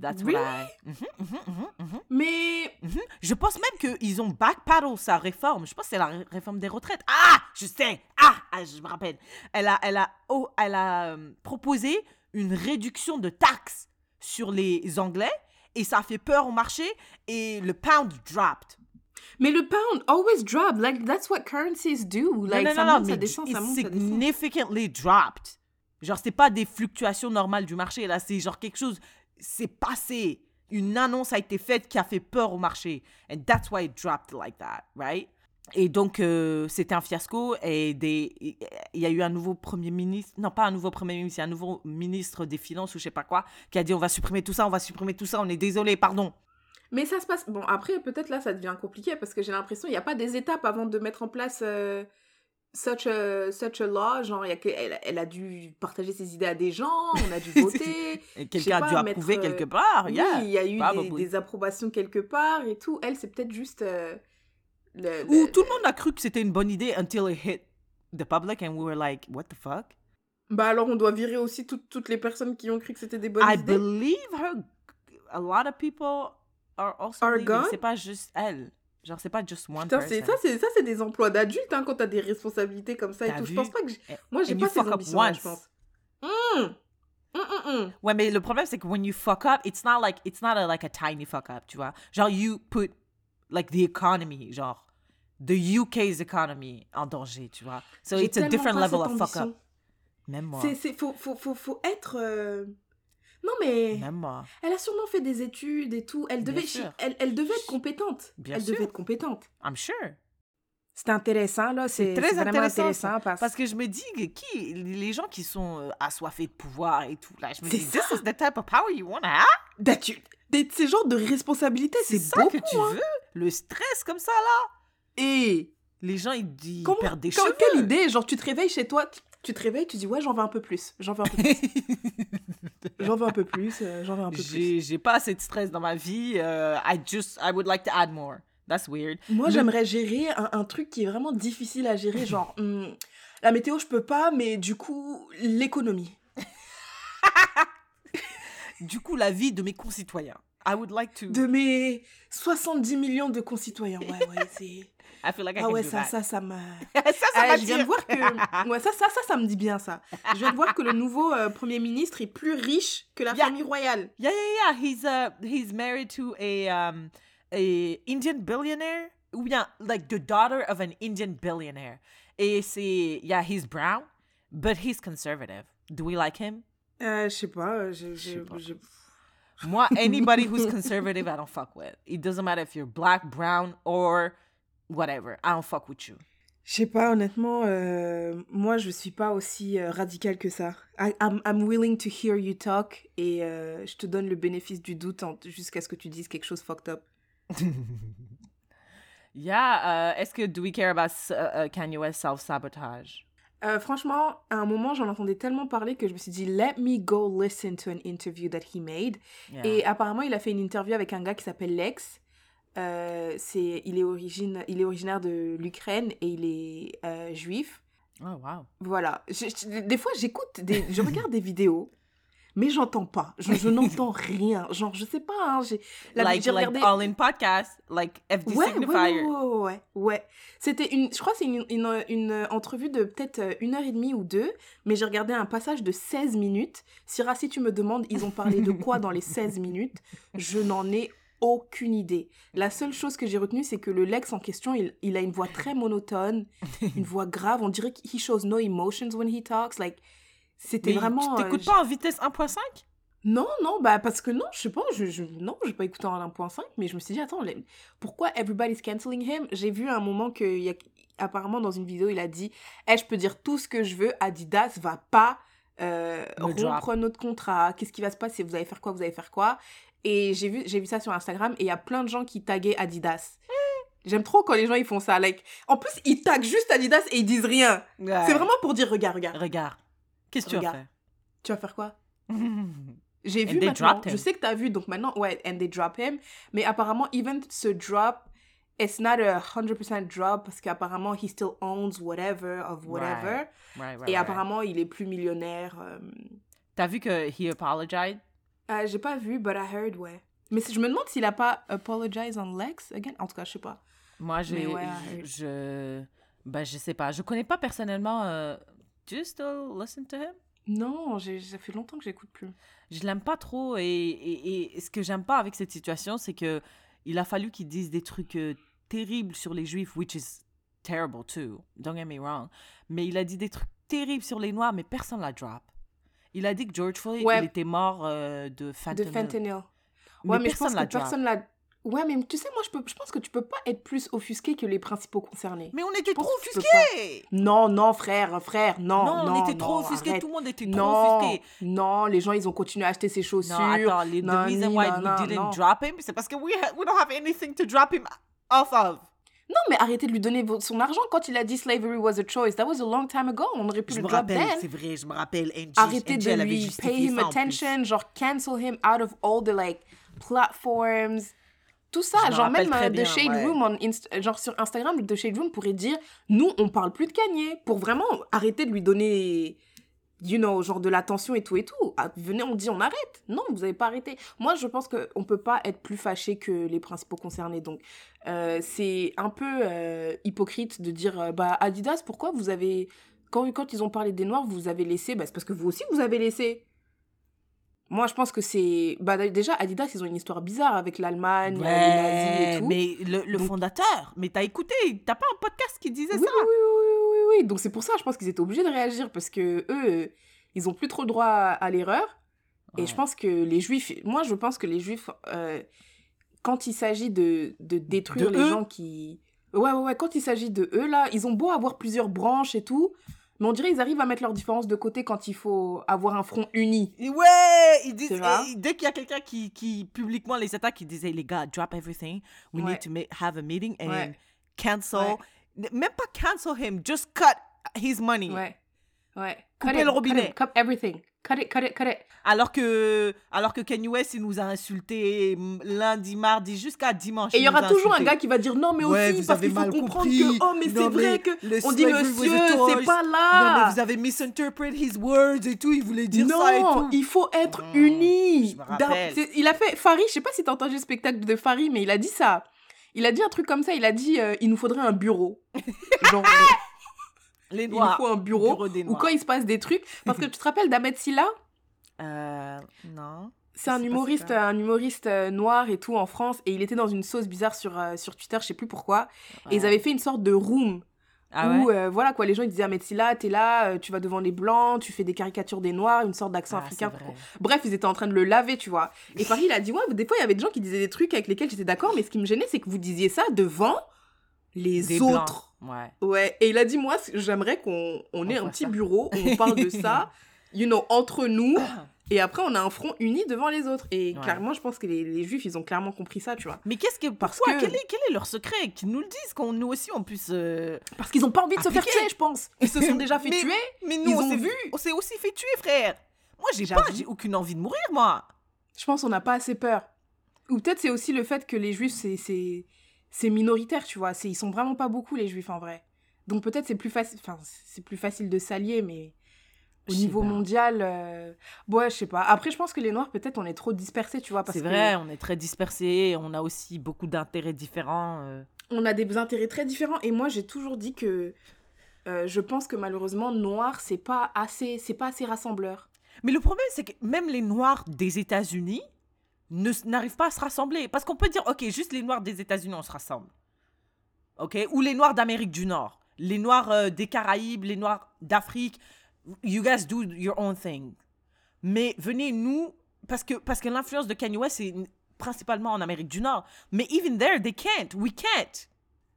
That's what I. Mhm, mhm, mhm. Mais. Je pense même qu'ils ont backpaddle sa réforme. Je pense que c'est la ré- réforme des retraites. Ah, je sais. Ah, ah, je me rappelle. Elle a, elle a, oh, elle a euh, proposé une réduction de taxes sur les Anglais et ça a fait peur au marché et le pound dropped. Mais le pound always drop. Like that's what currencies do. Like non, ça non, monte, ça descend, ça monte, ça descend. significantly dropped. Genre, c'est pas des fluctuations normales du marché. Là, c'est genre quelque chose, c'est passé. Une annonce a été faite qui a fait peur au marché. And that's why it dropped like that, right? Et donc, euh, c'était un fiasco. Et des, il y a eu un nouveau premier ministre, non pas un nouveau premier ministre, a un nouveau ministre des Finances ou je sais pas quoi, qui a dit on va supprimer tout ça, on va supprimer tout ça, on est désolé, pardon. Mais ça se passe. Bon, après, peut-être là, ça devient compliqué parce que j'ai l'impression qu'il n'y a pas des étapes avant de mettre en place euh, such, a, such a law. Genre, y a que, elle, elle a dû partager ses idées à des gens, on a dû voter. Quelqu'un a dû mettre, approuver euh, quelque part. oui, yeah. il y a eu des, approbations quelque part et tout. Elle, c'est peut-être juste. euh, le, le- tout le monde a cru que c'était une bonne idée until it hit the public and we were like, what the fuck? Bah, alors, on doit virer aussi toutes- toutes les personnes qui ont cru que c'était des bonnes I idées. believe her. A lot of people are also Are leaving. C'est pas juste elle. Genre, c'est pas just one Putain, person. ça, c'est, ça, c'est des emplois d'adultes hein, quand t'as des responsabilités comme ça et tout. Je vu? pense pas que. Eh, Moi, j'ai and pas ces ambitions-là, je pense. Hum, hum, hum. Ouais, mais le problème, c'est que when you fuck up, it's not like, it's not a, like a tiny fuck up, tu vois. Genre, you put, like, the economy, genre, the UK's economy en danger, tu vois. So J'ai it's a different level of fuck up. Même moi. C'est, c'est, faut, faut, faut, faut être. euh, Non, mais. Même. Elle a sûrement fait des études et tout. Elle devait, sûr. elle, elle devait être compétente. Bien elle sûr. devait être compétente. I'm sure. C'est intéressant, là. C'est, très intéressant, intéressant, parce, Parce que je me dis que qui, les gens qui sont euh, assoiffés de pouvoir et tout, là, je me C'est dis, ça. this is the type of power you want to have. Ces genres de responsabilités, c'est, ça beaucoup. que tu hein. veux? Le stress comme ça, là? Et Les gens, ils, ils comment, perdent des quand- cheveux. quelle idée? Genre, tu te réveilles chez toi, tu- tu te réveilles, tu dis, ouais, j'en veux un peu plus. J'en veux un peu plus. j'en veux un peu plus. euh, j'en veux un peu plus. J'ai pas assez de stress dans ma vie. euh, I just, I would like to add more. That's weird. Moi, Le- j'aimerais gérer un, un truc qui est vraiment difficile à gérer, genre hum, la météo, je peux pas, mais du coup, l'économie. Du coup, la vie de mes concitoyens. I would like to. De mes 70 millions de concitoyens. Ouais, ouais, c'est. I feel like I Ah can ouais, do ça, that. ça, ça m'a. ça, ça Ah, va je viens de voir que. Ouais, ça, ça, ça, ça me dit bien ça. Je viens de voir que le nouveau euh, Premier ministre est plus riche que la Yeah. famille royale. Yeah, yeah, yeah. He's uh he's married to a um a Indian billionaire ou bien like the daughter of an Indian billionaire. Et c'est yeah, he's brown, but he's conservative. Do we like him? Euh, je sais pas. Je, je, sais pas. je- Moi, anybody who's conservative, I don't fuck with. It doesn't matter if you're black, brown, or whatever. I don't fuck with you. Je sais pas, honnêtement, euh, moi je suis pas aussi euh, radicale que ça. I- I'm, I'm willing to hear you talk et euh, je te donne le bénéfice du doute jusqu'à ce que tu dises quelque chose fucked up. Yeah, uh, est-ce que do we care about uh, uh, Kanye West self-sabotage? Euh, franchement, à un moment, j'en entendais tellement parler que je me suis dit, let me go listen to an interview that he made. Yeah. Et apparemment, il a fait une interview avec un gars qui s'appelle Lex. Euh, c'est, il, est origine, il est originaire de l'Ukraine et il est euh, juif. Oh, wow. Voilà. Je- je- des fois, j'écoute, des, je regarde des vidéos, mais j'entends pas. Je, je n'entends rien. Genre, je sais pas. hein, j'ai, la- like, j'ai like regardé. All In Podcast, like FD Ouais, ouais, Signifier. ouais, ouais, ouais, ouais. C'était une, je crois que c'est une, une, une entrevue de peut-être euh, une heure et demie ou deux, mais j'ai regardé un passage de 16 minutes. Syrah, si tu me demandes, ils ont parlé de quoi dans les 16 minutes, je n'en ai aucune idée. La seule chose que j'ai retenue, c'est que le Lex en question, il, il a une voix très monotone, une voix grave. On dirait qu'il shows no emotions when he talks. Like, c'était vraiment. tu euh, t'écoutes pas en vitesse 1.5? non, non, bah parce que non, je sais pas, je, je, non, j'ai pas écouté en 1.5, mais je me suis dit, attends, les- pourquoi everybody's canceling him? J'ai vu un moment que, y a, apparemment, dans une vidéo, il a dit, Eh, je peux dire tout ce que je veux, Adidas va pas euh, drop. rompre notre contrat, qu'est-ce qui va se passer, vous allez faire quoi, vous allez faire quoi? Et j'ai vu, j'ai vu ça sur Instagram, et il y a plein de gens qui taguaient Adidas. J'aime trop quand les gens ils font ça, like, en plus ils taguent juste Adidas et ils disent rien. C'est vraiment pour dire, regarde, regarde, Regarde. Qu'est-ce que tu as Regarde. tu vas faire quoi? J'ai vu maintenant. Je sais que t'as vu, donc maintenant, ouais, and they drop him. Mais apparemment, even ce drop, it's not a 100% drop parce qu'apparemment, he still owns whatever of whatever. Right, right, Et apparemment, il est plus millionnaire. euh. T'as vu que he apologized? Ah, J'ai pas vu, but I heard, ouais. Mais si- je me demande s'il a pas apologize on Lex again. En tout cas, je sais pas. Moi, j'ai, ouais, je, ben, je sais pas. Je connais pas personnellement. euh, do you still listen to him? Non, ça fait longtemps que j'écoute plus. Je l'aime pas trop et, et, et ce que j'aime pas avec cette situation, c'est que il a fallu qu'il dise des trucs euh, terribles sur les juifs, which is terrible too. Don't get me wrong. Mais il a dit des trucs terribles sur les noirs, mais personne l'a drop. Il a dit que George Floyd, Ouais. il était mort euh, de De fentanyl. fentanyl. Mais Ouais, mais je personne pense l'a que drop. personne l'a. Ouais, mais tu sais, moi, je, peux, je pense que tu peux pas être plus offusqué que les principaux concernés. Mais on était trop offusqués! Non, non, frère, frère, non, Non, non, on était trop non, arrête. tout le monde était trop offusqué. non, les gens, ils ont continué à acheter ses chaussures. Non, attends, les, the reason why we didn't non. drop him, c'est parce que we, ha- we don't have anything to drop him off of. Non, mais arrêtez de lui donner son argent quand il a dit slavery was a choice. That was a long time ago. On aurait pu Je le me drop rappelle, then. c'est vrai, je me rappelle. Angie, Arrêtez Angie, de lui pay him attention, genre cancel him out of all the like platforms. Tout ça, Je genre même euh, The bien, Shade ouais. Room, on Inst- genre sur Instagram, The Shade Room pourrait dire nous on parle plus de Kanye pour vraiment arrêter de lui donner, you know, genre de l'attention et tout et tout. Ah, venez, on dit on arrête. Non, vous avez pas arrêté. Moi, je pense que on peut pas être plus fâché que les principaux concernés. Donc, euh, c'est un peu euh, hypocrite de dire euh, bah Adidas, pourquoi vous avez quand, quand ils ont parlé des Noirs, vous avez laissé, bah, c'est parce que vous aussi vous avez laissé. Moi, je pense que c'est. Bah, déjà, Adidas, ils ont une histoire bizarre avec l'Allemagne, les nazis et Ouais, tout. mais le, le Donc- fondateur, mais t'as écouté, t'as pas un podcast qui disait Oui, ça oui, oui, oui, oui. Donc, c'est pour ça, je pense qu'ils étaient obligés de réagir parce que eux, euh, ils ont plus trop droit à, à l'erreur. Et Ouais. je pense que les juifs. Moi, je pense que les juifs, euh, quand il s'agit de, de détruire De les gens qui. Ouais, ouais, ouais. Quand il s'agit de eux, là, ils ont beau avoir plusieurs branches et tout. Mais on dirait qu'ils arrivent à mettre leurs différences de côté quand il faut avoir un front uni. Ouais, ils disent, et dès qu'il y a quelqu'un qui, qui publiquement les attaque, ils disent, hey, les gars, drop everything. We Ouais. need to have a meeting and Ouais. cancel. Même pas cancel him, just cut his money. Ouais. Ouais. Couper Cut it, le robinet. Cut, it, cut everything. Cut it, cut it, cut it. Alors que, alors que Kanye West, il nous a insultés mm, lundi, mardi, jusqu'à dimanche. Et il y aura toujours un gars qui va dire non, mais Ouais, aussi parce qu'il faut comprendre compris. que oh, mais Non, c'est vrai que on dit monsieur, c'est pas Non, là. mais vous avez misinterpret his words et tout, il voulait dire non, ça et tout. il faut être Mmh, unis. je me D'un- rappelle. c'est- Il a fait Farid, je sais pas si t'as entendu le spectacle de Farid, mais il a dit ça. Il a dit un truc comme ça. Il a dit euh, il nous faudrait un bureau. Genre Les il nous faut un bureau, noirs. quand il se passe des trucs. Parce que tu te rappelles d'Ahmed Silla? Euh, non. C'est un humoriste, un humoriste euh, noir et tout en France, et il était dans une sauce bizarre sur, euh, sur Twitter, je sais plus pourquoi. Et ils avaient fait une sorte de room Ah où, euh, voilà quoi, les gens ils disaient, ah, mais t'es là, t'es là, euh, tu vas devant les blancs, tu fais des caricatures des noirs, une sorte d'accent Ah, africain. Bref, ils étaient en train de le laver, tu vois. Et Paris, il a dit, ouais, des fois, il y avait des gens qui disaient des trucs avec lesquels j'étais d'accord, mais ce qui me gênait, c'est que vous disiez ça devant les Des blancs. autres. Ouais. Ouais, et il a dit, moi, j'aimerais qu'on on ait un petit ça. bureau, où on parle de ça, you know, entre nous, et après, on a un front uni devant les autres. Et Ouais. clairement, je pense que les, les juifs, ils ont clairement compris ça, tu vois. Mais qu'est-ce que. Parce Pourquoi? que- quel, est, quel est leur secret? Qu'ils nous le disent, qu'on nous aussi on puisse. euh, Parce qu'ils ont pas envie de se faire tuer, je pense. Ils se sont déjà fait Mais- tuer. Mais Ils nous, on s'est vu. On s'est aussi fait tuer, frère. Moi, j'ai pas, j'ai aucune envie de mourir, moi. Je pense qu'on n'a pas assez peur. Ou peut-être c'est aussi le fait que les juifs, c'est- minoritaire, tu vois. Ils sont vraiment pas beaucoup, les juifs, en vrai. Donc peut-être c'est plus c'est plus facile de s'allier, mais au niveau pas. mondial, euh, ouais, je sais pas. Après, je pense que les Noirs, peut-être, on est trop dispersés, tu vois. C'est que vrai, on est très dispersés, on a aussi beaucoup d'intérêts différents. euh. On a des intérêts très différents. Et moi, j'ai toujours dit que euh, je pense que malheureusement, Noir, c'est pas assez, c'est pas assez rassembleur. Mais le problème, c'est que même les Noirs des États-Unis n'arrivent pas à se rassembler. Parce qu'on peut dire, OK, juste les Noirs des États-Unis, on se rassemble. OK? Ou les Noirs d'Amérique du Nord. Les Noirs euh, des Caraïbes, les Noirs d'Afrique. You guys do your own thing. Mais venez, nous, parce que, parce que l'influence de Kanye West, c'est principalement en Amérique du Nord. Mais even there, they can't. We can't.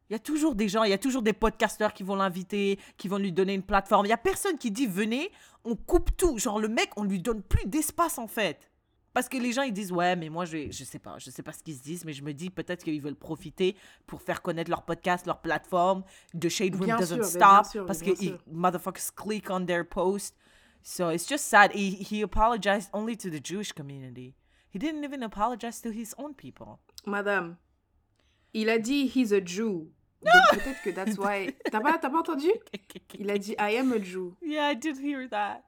Il y a toujours des gens, il y a toujours des podcasteurs qui vont l'inviter, qui vont lui donner une plateforme. Il y a personne qui dit venez, on coupe tout. Genre le mec, on lui donne plus d'espace en fait. Parce que les gens ils disent ouais, mais moi je je sais pas, je sais pas ce qu'ils se disent, mais je me dis peut-être qu'ils veulent profiter pour faire connaître leur podcast, leur plateforme. The Shade Room Bien doesn't sûr, stop sûr, parce que ils- motherfuckers click on their post. So it's just sad. He, he apologized only to the Jewish community. He didn't even apologize to his own people. Madame, il a dit he's a Jew. Donc peut-être que that's why. T'as pas, t'as pas entendu? Il a dit I am a Jew. Yeah, I did hear that.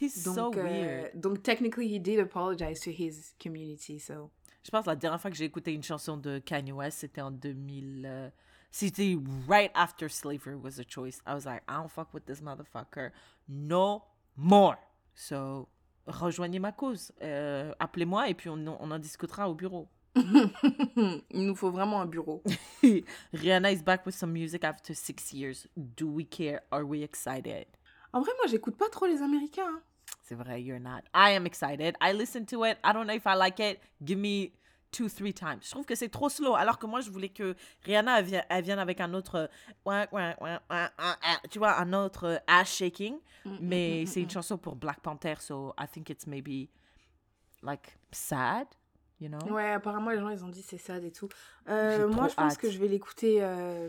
He's Donc, so euh, weird. donc technically he did apologize to his community. So Je pense que la dernière fois que j'ai écouté une chanson de Kanye West, c'était en 2000. euh, c'était right after slavery was a choice. I was like, I don't fuck with this motherfucker no more. So, rejoignez ma cause. Euh, Appelez-moi et puis on, on en discutera au bureau. il nous faut vraiment un bureau. Rihanna is back with some music after six years. Do we care? Are we excited? En vrai, moi j'écoute pas trop les Américains. hein. C'est vrai, you're not. I am excited. I listen to it. I don't know if I like it. Give me two, three times. Je trouve que c'est trop slow. Alors que moi, je voulais que Rihanna elle vienne, elle vienne avec un autre. euh, tu vois, un autre euh, ass shaking. Mais c'est une chanson pour Black Panther, so I think it's maybe like sad, you know? Ouais, apparemment les gens ils ont dit c'est sad et tout. Euh, moi je pense hâte. que je vais l'écouter. euh,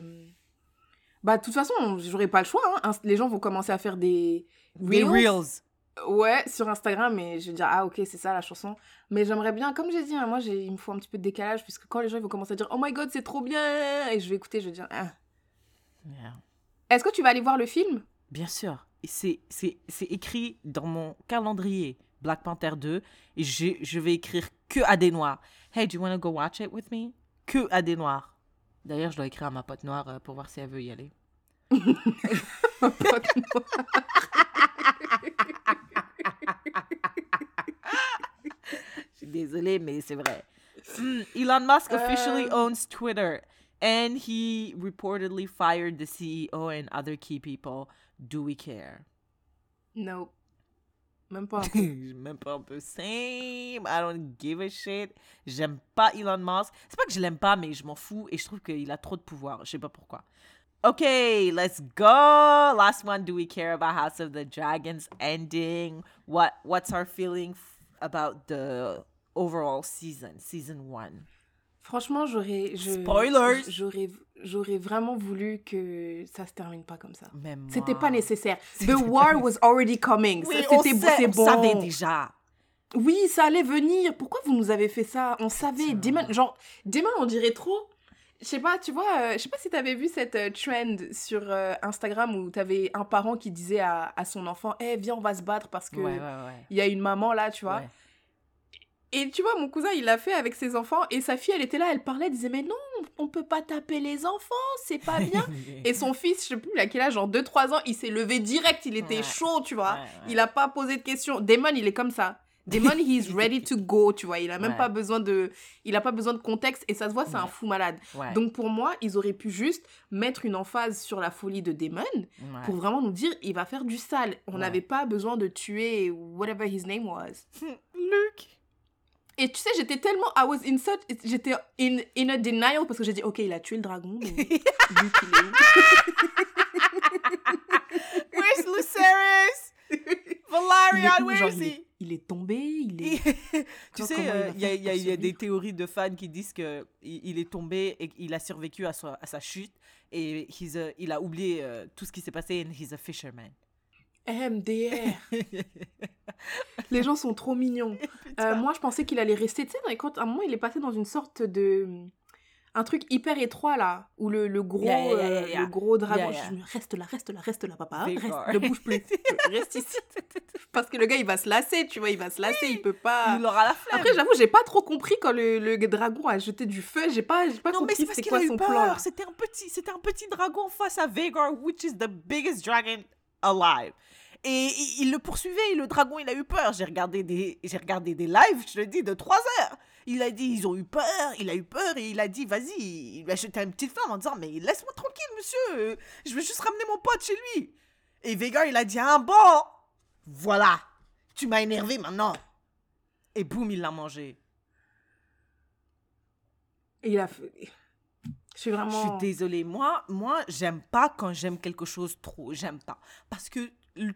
Bah de toute façon, j'aurai pas le choix. hein. Les gens vont commencer à faire des Des reels. reels. Ouais, sur Instagram, et je vais dire, ah ok, c'est ça la chanson. Mais j'aimerais bien, comme j'ai dit, hein, moi j'ai- il me faut un petit peu de décalage, puisque quand les gens ils vont commencer à dire, oh my god, c'est trop bien, et je vais écouter, je vais dire, ah. Yeah. Est-ce que tu vas aller voir le film? Bien sûr. C'est écrit dans mon calendrier Black Panther 2 et je, je vais écrire que à des noirs. Hey, do you want to go watch it with me? Que à des noirs. D'ailleurs, je dois écrire à ma pote noire euh, pour voir si elle veut y aller. Je suis désolée, mais c'est vrai. Hmm, Elon Musk officially Euh. owns Twitter and he reportedly fired the CEO and other key people. Do we care? Non. Même pas un peu. Même pas un peu. Same. I don't give a shit. J'aime pas Elon Musk. C'est pas que je l'aime pas, mais je m'en fous et je trouve qu'il a trop de pouvoir. Je sais pas pourquoi. Okay, let's go. Last one. Do we care about House of the Dragons ending? What What's our feeling about the overall season, season one? Franchement, j'aurais. Spoilers. J'aurais, j'aurais vraiment voulu que ça se termine pas comme ça. Même C'était pas nécessaire. The war was already coming. Oui, C'était c'est on bon. savait déjà. Oui, ça allait venir. Pourquoi vous nous avez fait ça? On savait. Demon, genre, Demon, on dirait trop. Je sais pas, tu vois, euh, je sais pas si t'avais vu cette euh, trend sur euh, Instagram où t'avais un parent qui disait à, à son enfant, eh viens, on va se battre parce que Ouais, ouais, ouais. il y a une maman là, tu vois. Et tu vois, mon cousin, il l'a fait avec ses enfants et sa fille, elle était là, elle parlait, elle disait, mais non, on peut pas taper les enfants, c'est pas bien. et son fils, je sais plus, il a quel âge, genre 2-3 ans, il s'est levé direct, il était Ouais. chaud, tu vois. Ouais, ouais. Il a pas posé de questions. Damon, il est comme ça. Damon, he's ready to go, tu vois. Il a même pas besoin de, il a pas besoin de contexte et ça se voit, c'est un fou malade. Donc pour moi, ils auraient pu juste mettre une emphase sur la folie de Damon pour vraiment nous dire, il va faire du sale. On n'avait pas besoin de tuer whatever his name was. Luke. Et tu sais, j'étais tellement, I was in such, j'étais in, in a denial parce que j'ai dit, ok, il a tué le dragon, mais Where's Lucerys? Où, where is il, he? est, il est tombé, il est... tu sais, il euh, il y, a- y a- y a des théories de fans qui disent que il, il est tombé et qu'il a survécu à sa, à sa chute et he's a- il a oublié euh, tout ce qui s'est passé and he's a fisherman. MDR. Les gens sont trop mignons. Euh, moi, je pensais qu'il allait rester. Tu sais, quand à un moment, il est passé dans une sorte de. Un truc hyper étroit, là. Où le, le gros, Yeah, yeah, yeah, euh, le gros dragon. Je me reste là, reste là, reste là, papa. Vigor. Reste, ne bouge plus. reste ici. Parce que le gars, il va se lasser, tu vois. Il va se lasser, il peut pas. Il aura la flemme. Après, j'avoue, j'ai pas trop compris quand le, le dragon a jeté du feu. J'ai pas, j'ai pas non, compris c'est quoi son plan, peur. C'était un petit, un petit dragon face à Vhagar, which is the biggest dragon alive. Et il, le poursuivait le dragon, il a eu peur. J'ai regardé des, j'ai regardé des lives, je te dis, de 3 heures. Il a dit, ils ont eu peur, il a eu peur et il a dit, vas-y, il lui a jeté une petite flamme en disant, mais laisse-moi tranquille, monsieur, je veux juste ramener mon pote chez lui. Et Vhagar, il a dit, ah bon, voilà, tu m'as énervé maintenant. Et boum, il l'a mangé. Et il a fait. Je suis Je vraiment. suis désolée. Moi, moi j'aime pas quand j'aime quelque chose trop. J'aime pas. Parce que le-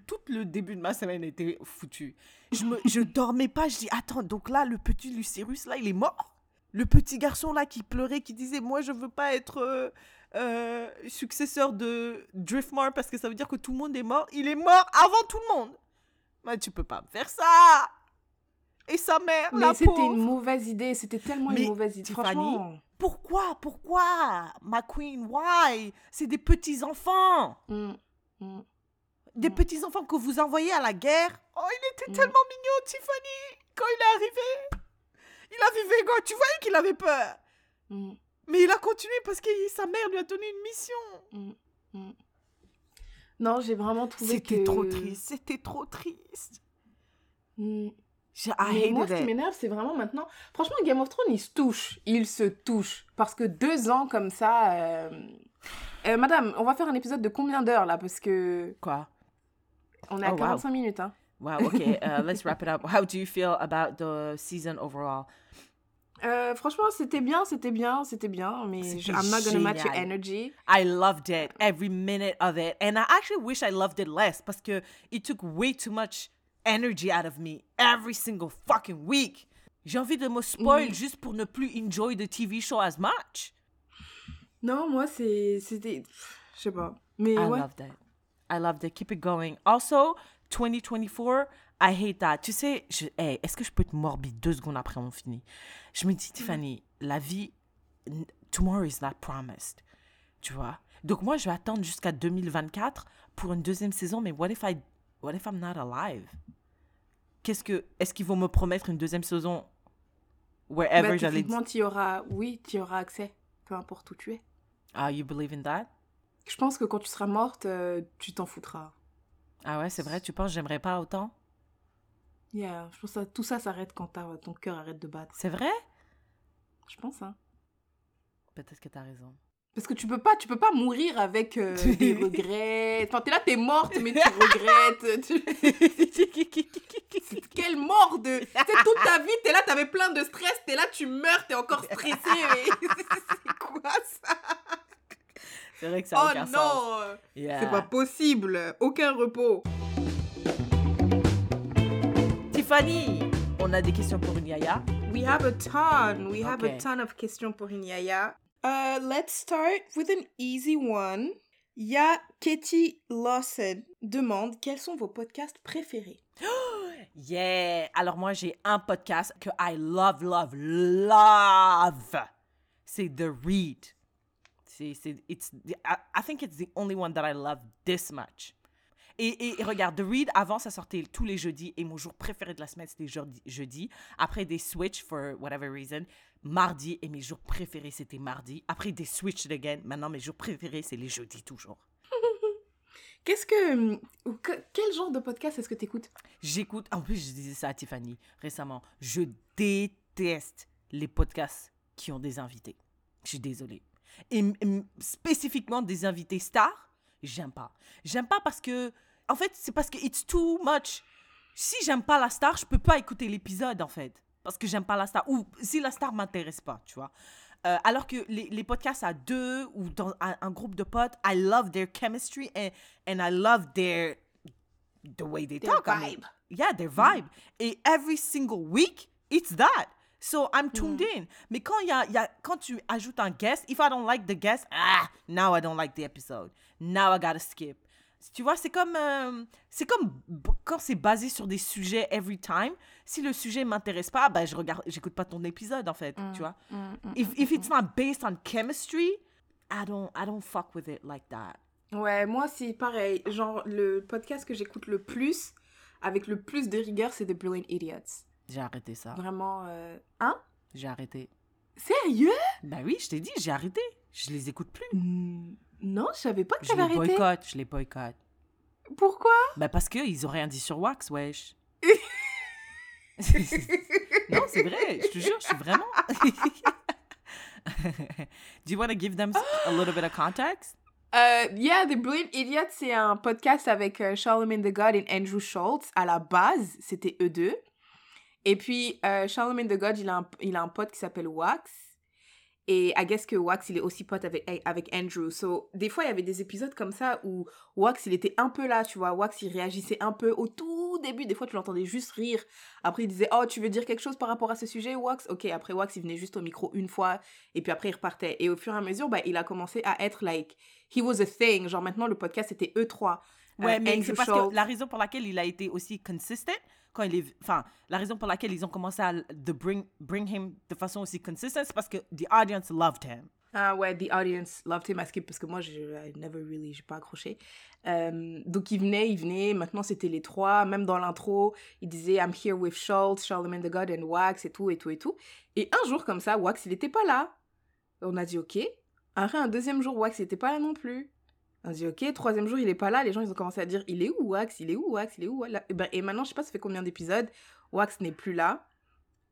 tout le début de ma semaine était foutu. Je, me, je dormais pas. Je dis, attends, donc là, le petit Lucérus, là, il est mort? Le petit garçon, là, qui pleurait, qui disait, moi, je veux pas être euh, euh, successeur de Driftmar parce que ça veut dire que tout le monde est mort. Il est mort avant tout le monde. Mais tu peux pas me faire ça Et sa mère, Mais la c'était une mauvaise idée. C'était tellement Mais, une mauvaise idée. Tiffany, Franchement. Pourquoi Pourquoi Ma queen, why? C'est des petits-enfants. Mm, mm. Des Mm. petits-enfants que vous envoyez à la guerre. Oh, il était Mm. tellement mignon, Tiffany, quand il est arrivé. Il a vu tu voyais qu'il avait peur. Mm, Mais il a continué parce que sa mère lui a donné une mission. mm, mm. Non, j'ai vraiment trouvé que... C'était trop triste, c'était trop triste. J'ai Mais moi, ce qui m'énerve, c'est vraiment maintenant... Franchement, Game of Thrones, ils se touchent. Ils se touchent. Parce que deux ans comme ça... euh, euh, madame, on va faire un épisode de combien d'heures, là? Parce que Quoi? On est à Oh, wow. minutes, hein. Wow, okay, uh, let's wrap it up. How do you feel about the season overall? Euh, franchement, c'était bien, c'était bien, c'était bien. Mais je- I'm not gonna match your energy. I loved it, every minute of it. And I actually wish I loved it less parce que it took way too much energy out of me every single fucking week. J'ai envie de me spoil Mm. juste pour ne plus enjoy the TV show as much. Non, moi, c'est... C'était... Je sais pas. Mais I ouais. loved it. I loved it. Keep it going. Also, 2024, I hate that. Tu sais, je, hey, est-ce que je peux être morbide deux secondes après on finit? Je me dis, Tiffany, la vie, tomorrow is not promised. Tu vois? Donc moi, je vais attendre jusqu'à 2024 pour une deuxième saison, mais what if I, what if I'm not alive? Qu'est-ce que, est-ce qu'ils vont me promettre une deuxième saison wherever Bah, j'allais tu y. Oui, tu y auras accès. Peu importe où tu es. Ah, you believe in that? Je pense que quand tu seras morte, euh, tu t'en foutras. Ah ouais, c'est vrai, tu penses j'aimerais pas autant? Yeah, je pense que tout ça s'arrête quand ton cœur arrête de battre. C'est vrai? Je pense, hein. Peut-être que t'as raison. Parce que tu peux pas, tu peux pas mourir avec euh, des regrets. Enfin, t'es là, t'es morte, mais tu regrettes. Tu- quelle mort de... Tu sais, toute ta vie, t'es là, t'avais plein de stress, t'es là, tu meurs, t'es encore stressé. mais C'est quoi ça? C'est vrai que ça a Oh aucun sens. non Yeah. C'est pas possible. Aucun repos. Tiffany, on a des questions pour une yaya. We have a ton. We have a ton of questions pour une yaya. Uh, let's start with an easy one. Ya Katie Lawson demande quels sont vos podcasts préférés? Yeah. Alors moi, j'ai un podcast que I love, love, love. C'est The Read. C'est, c'est, it's, I, I think it's the only one that I love this much. Et, regarde, The Read, avant, ça sortait tous les jeudis. Et mon jour préféré de la semaine, c'était jeudi. jeudi. Après, des switch, for whatever reason, mardi. Et mes jours préférés, c'était mardi. Après, des switched again. Maintenant, mes jours préférés, c'est les jeudis, toujours. Qu'est-ce que, ou que- Quel genre de podcast est-ce que tu écoutes J'écoute, en plus, je disais ça à Tiffany récemment. Je déteste les podcasts qui ont des invités. Je suis désolée. Et spécifiquement des invités stars, j'aime pas. J'aime pas parce que, en fait, c'est parce que it's too much. Si j'aime pas la star, je peux pas écouter l'épisode, en fait. Parce que j'aime pas la star. Ou si la star m'intéresse pas, tu vois. Euh, alors que les, les podcasts à deux ou dans un, un groupe de potes, I love their chemistry and, and I love their the way they Their talk. I mean, vibe. yeah, their vibe. Et every single week, it's that. So I'm tuned Mm. in. Mais quand, y a, y a, quand tu ajoutes un guest, if I don't like the guest, ah, now I don't like the episode. Now I gotta skip. Tu vois, c'est comme, euh, c'est comme quand c'est basé sur des sujets every time. Si le sujet m'intéresse pas, ben je regarde, j'écoute pas ton épisode en fait, tu vois. If, if it's not based on chemistry, I don't, I don't fuck with it like that. Ouais, moi c'est pareil. Genre, le podcast que j'écoute le plus, avec le plus de rigueur, c'est The Brilliant Idiots. J'ai arrêté ça. Vraiment. euh, Hein? J'ai arrêté. Sérieux? Ben oui, je t'ai dit, j'ai arrêté. Je les écoute plus. Non, je savais pas que Je t'avais les arrêté. boycotte, je les boycotte. Pourquoi? Ben parce qu'ils ont rien dit sur Wax, wesh. non, c'est vrai, je te jure, je suis vraiment. Do you want to give them a little bit of context? Euh, yeah, The Brilliant Idiots, c'est un podcast avec euh, Charlemagne the God et Andrew Schultz. À la base, c'était eux deux. Et puis, euh, Charlemagne the God, il a un, il a un pote qui s'appelle Wax. Et I guess que Wax, il est aussi pote avec, avec Andrew. So, des fois, il y avait des épisodes comme ça où Wax, il était un peu là, tu vois. Wax, il réagissait un peu au tout début. Des fois, tu l'entendais juste rire. Après, il disait, oh, tu veux dire quelque chose par rapport à ce sujet, Wax? Ok, après, Wax, il venait juste au micro une fois. Et puis après, il repartait. Et au fur et à mesure, bah, il a commencé à être like, he was a thing. Genre, maintenant, le podcast, c'était eux trois. Ouais, Euh, mais c'est parce que la raison pour laquelle il a été aussi consistent, quand il est, enfin, la raison pour laquelle ils ont commencé à de bring, bring him de façon aussi consistent, c'est parce que the audience loved him. Ah ouais, the audience loved him parce que moi, I never really, j'ai pas accroché. Euh, donc il venait, il venait. Maintenant, c'était les trois. Même dans l'intro, il disait I'm here with Schultz, Charlemagne the God and Wax et tout et tout et tout. Et un jour comme ça, Wax, il était pas là. On a dit ok. Après un deuxième jour, Wax, il était pas là non plus. On a dit ok. Troisième jour, il est pas là. Les gens, ils ont commencé à dire il est où Wax? Il est où Wax? Il est où? Et, ben, et maintenant, je sais pas, ça fait combien d'épisodes? Wax n'est plus là.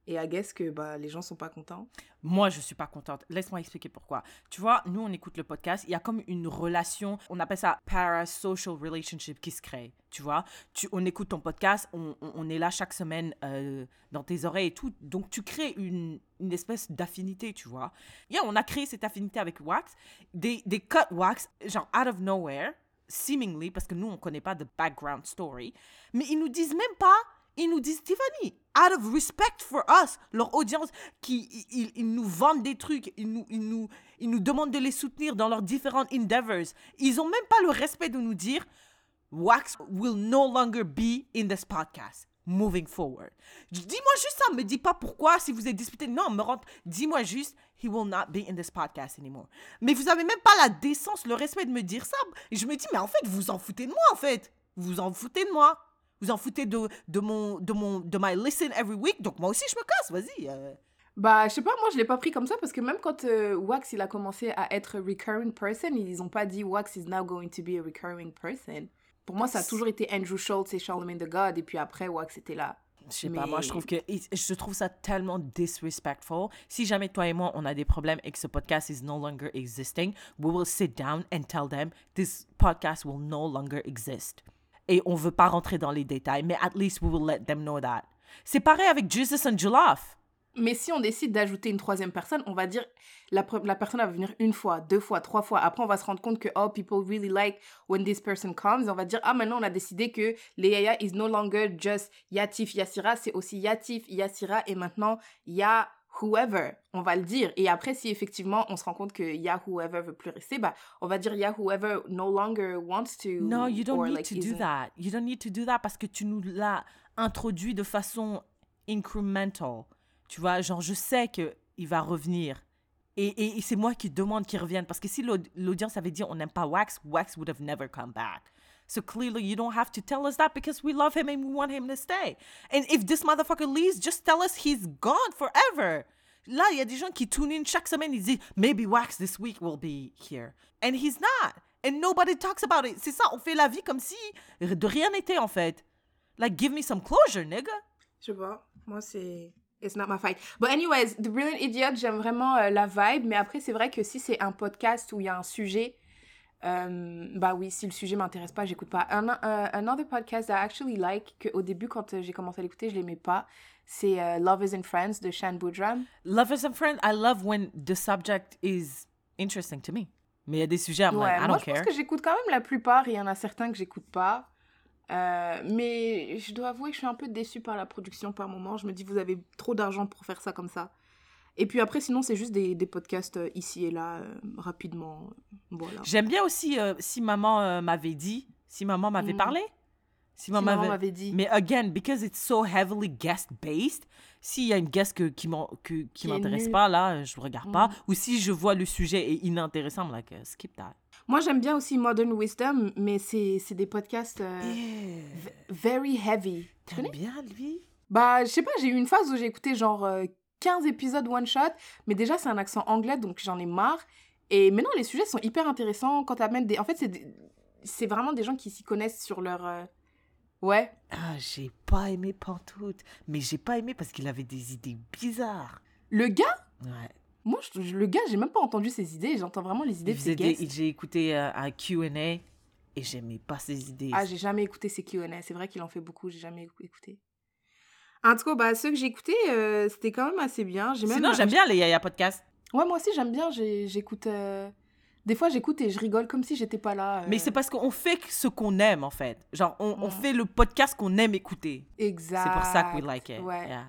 Et I guess que bah, les gens sont pas contents. Moi, je suis pas contente. Laisse-moi expliquer pourquoi. Tu vois, nous, on écoute le podcast. Il y a comme une relation, on appelle ça parasocial relationship qui se crée. Tu vois, tu, on écoute ton podcast, on, on- on est là chaque semaine euh, dans tes oreilles et tout. Donc, tu crées une, une espèce d'affinité, tu vois. Yeah, on a créé cette affinité avec Wax. Des, des cut Wax, genre out of nowhere, seemingly, parce que nous, on connaît pas de background story. Mais ils nous disent même pas ils nous disent Tiffany, out of respect for us, leur audience, qui ils, ils- nous vendent des trucs, ils nous, ils, nous, ils nous demandent de les soutenir dans leurs différentes endeavors. Ils ont même pas le respect de nous dire Wax will no longer be in this podcast moving forward. Dis-moi juste ça, me dis pas pourquoi si vous êtes disputé. Non, me rentre. Dis-moi juste he will not be in this podcast anymore. Mais vous avez même pas la décence, le respect de me dire ça. Et je me dis mais en fait vous en foutez de moi en fait. Vous en foutez de moi. Vous en foutez de, de mon de mon de my listen every week? Donc moi aussi je me casse. Vas-y. euh. Bah, je sais pas, moi je l'ai pas pris comme ça parce que même quand euh, Wax il a commencé à être recurring person, ils ont pas dit Wax is now going to be a recurring person. Pour moi, ça a toujours été Andrew Schultz et Charlemagne the God, et puis après Wax était là. Je sais pas, moi je trouve que je trouve ça tellement disrespectful. Si jamais toi et moi on a des problèmes et que ce podcast is no longer existing, we will sit down and tell them this podcast will no longer exist. Et on veut pas rentrer dans les détails, mais at least we will let them know that. C'est pareil avec Jesus and Jollof. Mais si on décide d'ajouter une troisième personne, on va dire la, la personne va venir une fois, deux fois, trois fois. Après, on va se rendre compte que oh, people really like when this person comes. On va dire ah maintenant on a décidé que les Yaya is no longer just Yatif Yassira, c'est aussi Yatif Yassira et maintenant Ya whoever. On va le dire. Et après, si effectivement on se rend compte que Ya whoever veut plus rester, bah on va dire Ya whoever no longer wants to. No, you don't or, need like, to do isn't- that. You don't need to do that parce que tu nous l'as introduit de façon incremental. Tu vois, genre, je sais que il va revenir. Et, et- et c'est moi qui demande qu'il revienne. Parce que si l'aud- l'audience avait dit on n'aime pas Wax, Wax would have never come back. So clearly, you don't have to tell us that because we love him and we want him to stay. And if this motherfucker leaves, just tell us he's gone forever. Là, il y a des gens qui tune chaque semaine, ils disent maybe Wax this week will be here. And he's not. and nobody talks about it. C'est ça, on fait la vie comme si de rien n'était en fait. Like, give me some closure, nigga. Je pas. Moi, c'est. It's not my fight. But anyways, The Brilliant Idiot, j'aime vraiment euh, la vibe. Mais après, c'est vrai que si c'est un podcast où il y a un sujet, euh, bah oui, si le sujet m'intéresse pas, j'écoute pas. Un, euh, another podcast I actually like, que au début, quand euh, j'ai commencé à l'écouter, je l'aimais pas, c'est euh, Love is in Friends de Shan Boodram. Love is a friend. I love when the subject is interesting to me. Mais il y a des sujets, I'm Ouais, like, I moi, don't je pense care. que j'écoute quand même la plupart. Il y en a certains que j'écoute pas. Euh, mais je dois avouer que je suis un peu déçue par la production par moment. Je me dis, vous avez trop d'argent pour faire ça comme ça. Et puis après, sinon, c'est juste des, des podcasts euh, ici et là, euh, rapidement. Voilà. J'aime bien aussi euh, si maman euh, m'avait dit, si maman m'avait Mhm. parlé. Si Si maman m'avait- dit. Mais again, because it's so heavily guest-based, s'il y a une guest que, qui est m'intéresse pas, là, euh, je regarde pas. Mhm. Ou si je vois le sujet est inintéressant, I'm like, skip that. Moi, j'aime bien aussi Modern Wisdom, mais c'est des podcasts euh, very heavy. Tu connais? bien, lui? Bah, je sais pas, j'ai eu une phase où j'ai écouté genre euh, 15 épisodes one shot, mais déjà c'est un accent anglais donc j'en ai marre. Et maintenant les sujets sont hyper intéressants quand t'amènes des. En fait, c'est des- vraiment des gens qui s'y connaissent sur leur. euh, Ouais. Ah, j'ai pas aimé Pantoute. Mais j'ai pas aimé parce qu'il avait des idées bizarres. Le gars, Ouais. moi, je- je- le gars, j'ai même pas entendu ses idées, j'entends vraiment les idées de ses des-. J'ai écouté euh, un Q&A et j'aimais pas ses idées. Ah, j'ai jamais écouté ses Q&A. C'est vrai qu'il en fait beaucoup, j'ai jamais écou- écouté. En tout cas, bah, ceux que j'ai écoutés, euh, c'était quand même assez bien. J'ai même Sinon, j'aime bien les Yaya Podcasts. Ouais, moi aussi, j'aime bien. J'écoute. euh, Des fois, j'écoute et je rigole comme si j'étais pas là. Mais euh, c'est parce qu'on fait ce qu'on aime, en fait. Genre, on, on fait le podcast qu'on aime écouter. Exact. C'est pour ça que we like it. Ouais. Yeah.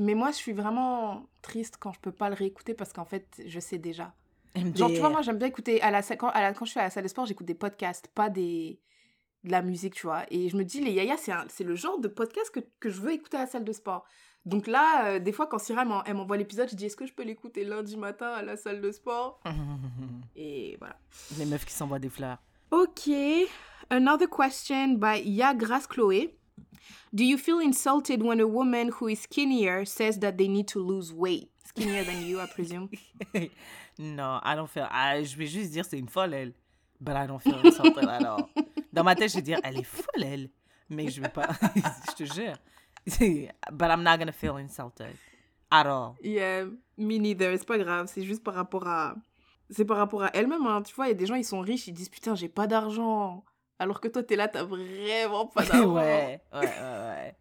Mais moi, je suis vraiment triste quand je peux pas le réécouter parce qu'en fait, je sais déjà. MDR. Genre, tu vois, moi, j'aime bien écouter. À la, quand, à la- quand je suis à la salle de sport, j'écoute des podcasts, pas des de la musique, tu vois. Et je me dis, les yaya, c'est le genre de podcast que, que je veux écouter à la salle de sport. Donc là, euh, des fois, quand elle m'envoie l'épisode, je dis, est-ce que je peux l'écouter lundi matin à la salle de sport? Et voilà. les meufs qui s'envoient des fleurs. Ok. Another question by Yagras Chloé. Do you feel insulted when a woman who is skinnier says that they need to lose weight? Skinnier than you, I presume. non, I don't feel... ah, je vais juste dire c'est une folle, elle. But I don't feel insulted at all. Dans ma tête, je vais dire, elle est folle, elle. Mais je vais pas... je te jure. But I'm not gonna feel insulted. At all. Yeah, me neither. C'est pas grave. C'est juste par rapport à. C'est par rapport à elle-même. Hein. Tu vois, il y a des gens, ils sont riches, ils disent putain, j'ai pas d'argent. Alors que toi, t'es là, t'as vraiment pas d'argent. ouais, ouais, ouais, ouais.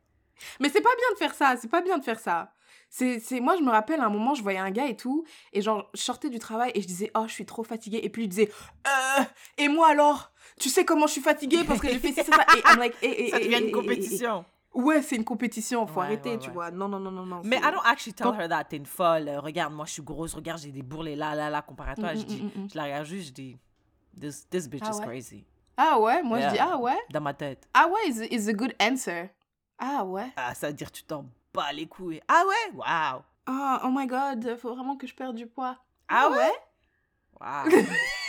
Mais c'est pas bien de faire ça, c'est pas bien de faire ça. C'est, moi, je me rappelle, à un moment, je voyais un gars et tout, et genre, je sortais du travail et je disais, oh, je suis trop fatiguée. Et puis, il disait, euh, et moi alors? Tu sais comment je suis fatiguée parce que j'ai fait ça, ça. Et I'm like, Ça devient une compétition. Ouais, c'est une compétition, faut Ouais, arrêter, ouais, tu ouais. vois. Non, non, non, non, non. Mais I don't actually tell her that t'es une folle. Euh, Regarde, moi, je suis grosse. Regarde, j'ai des bourrelets là, là, là, comparé à toi. Mm, je, mm, dis, mm, je la regarde juste, je dis, this, this bitch Ah is crazy. Ah ouais, moi, je dis, ah ouais? Dans ma tête. Ah ouais is, is a good answer. Ah ouais? Ah, ça veut dire tu t'en bats les couilles. Ah ouais? Wow. Ah, oh my god, faut vraiment que je perde du poids. Ah ouais? Wow.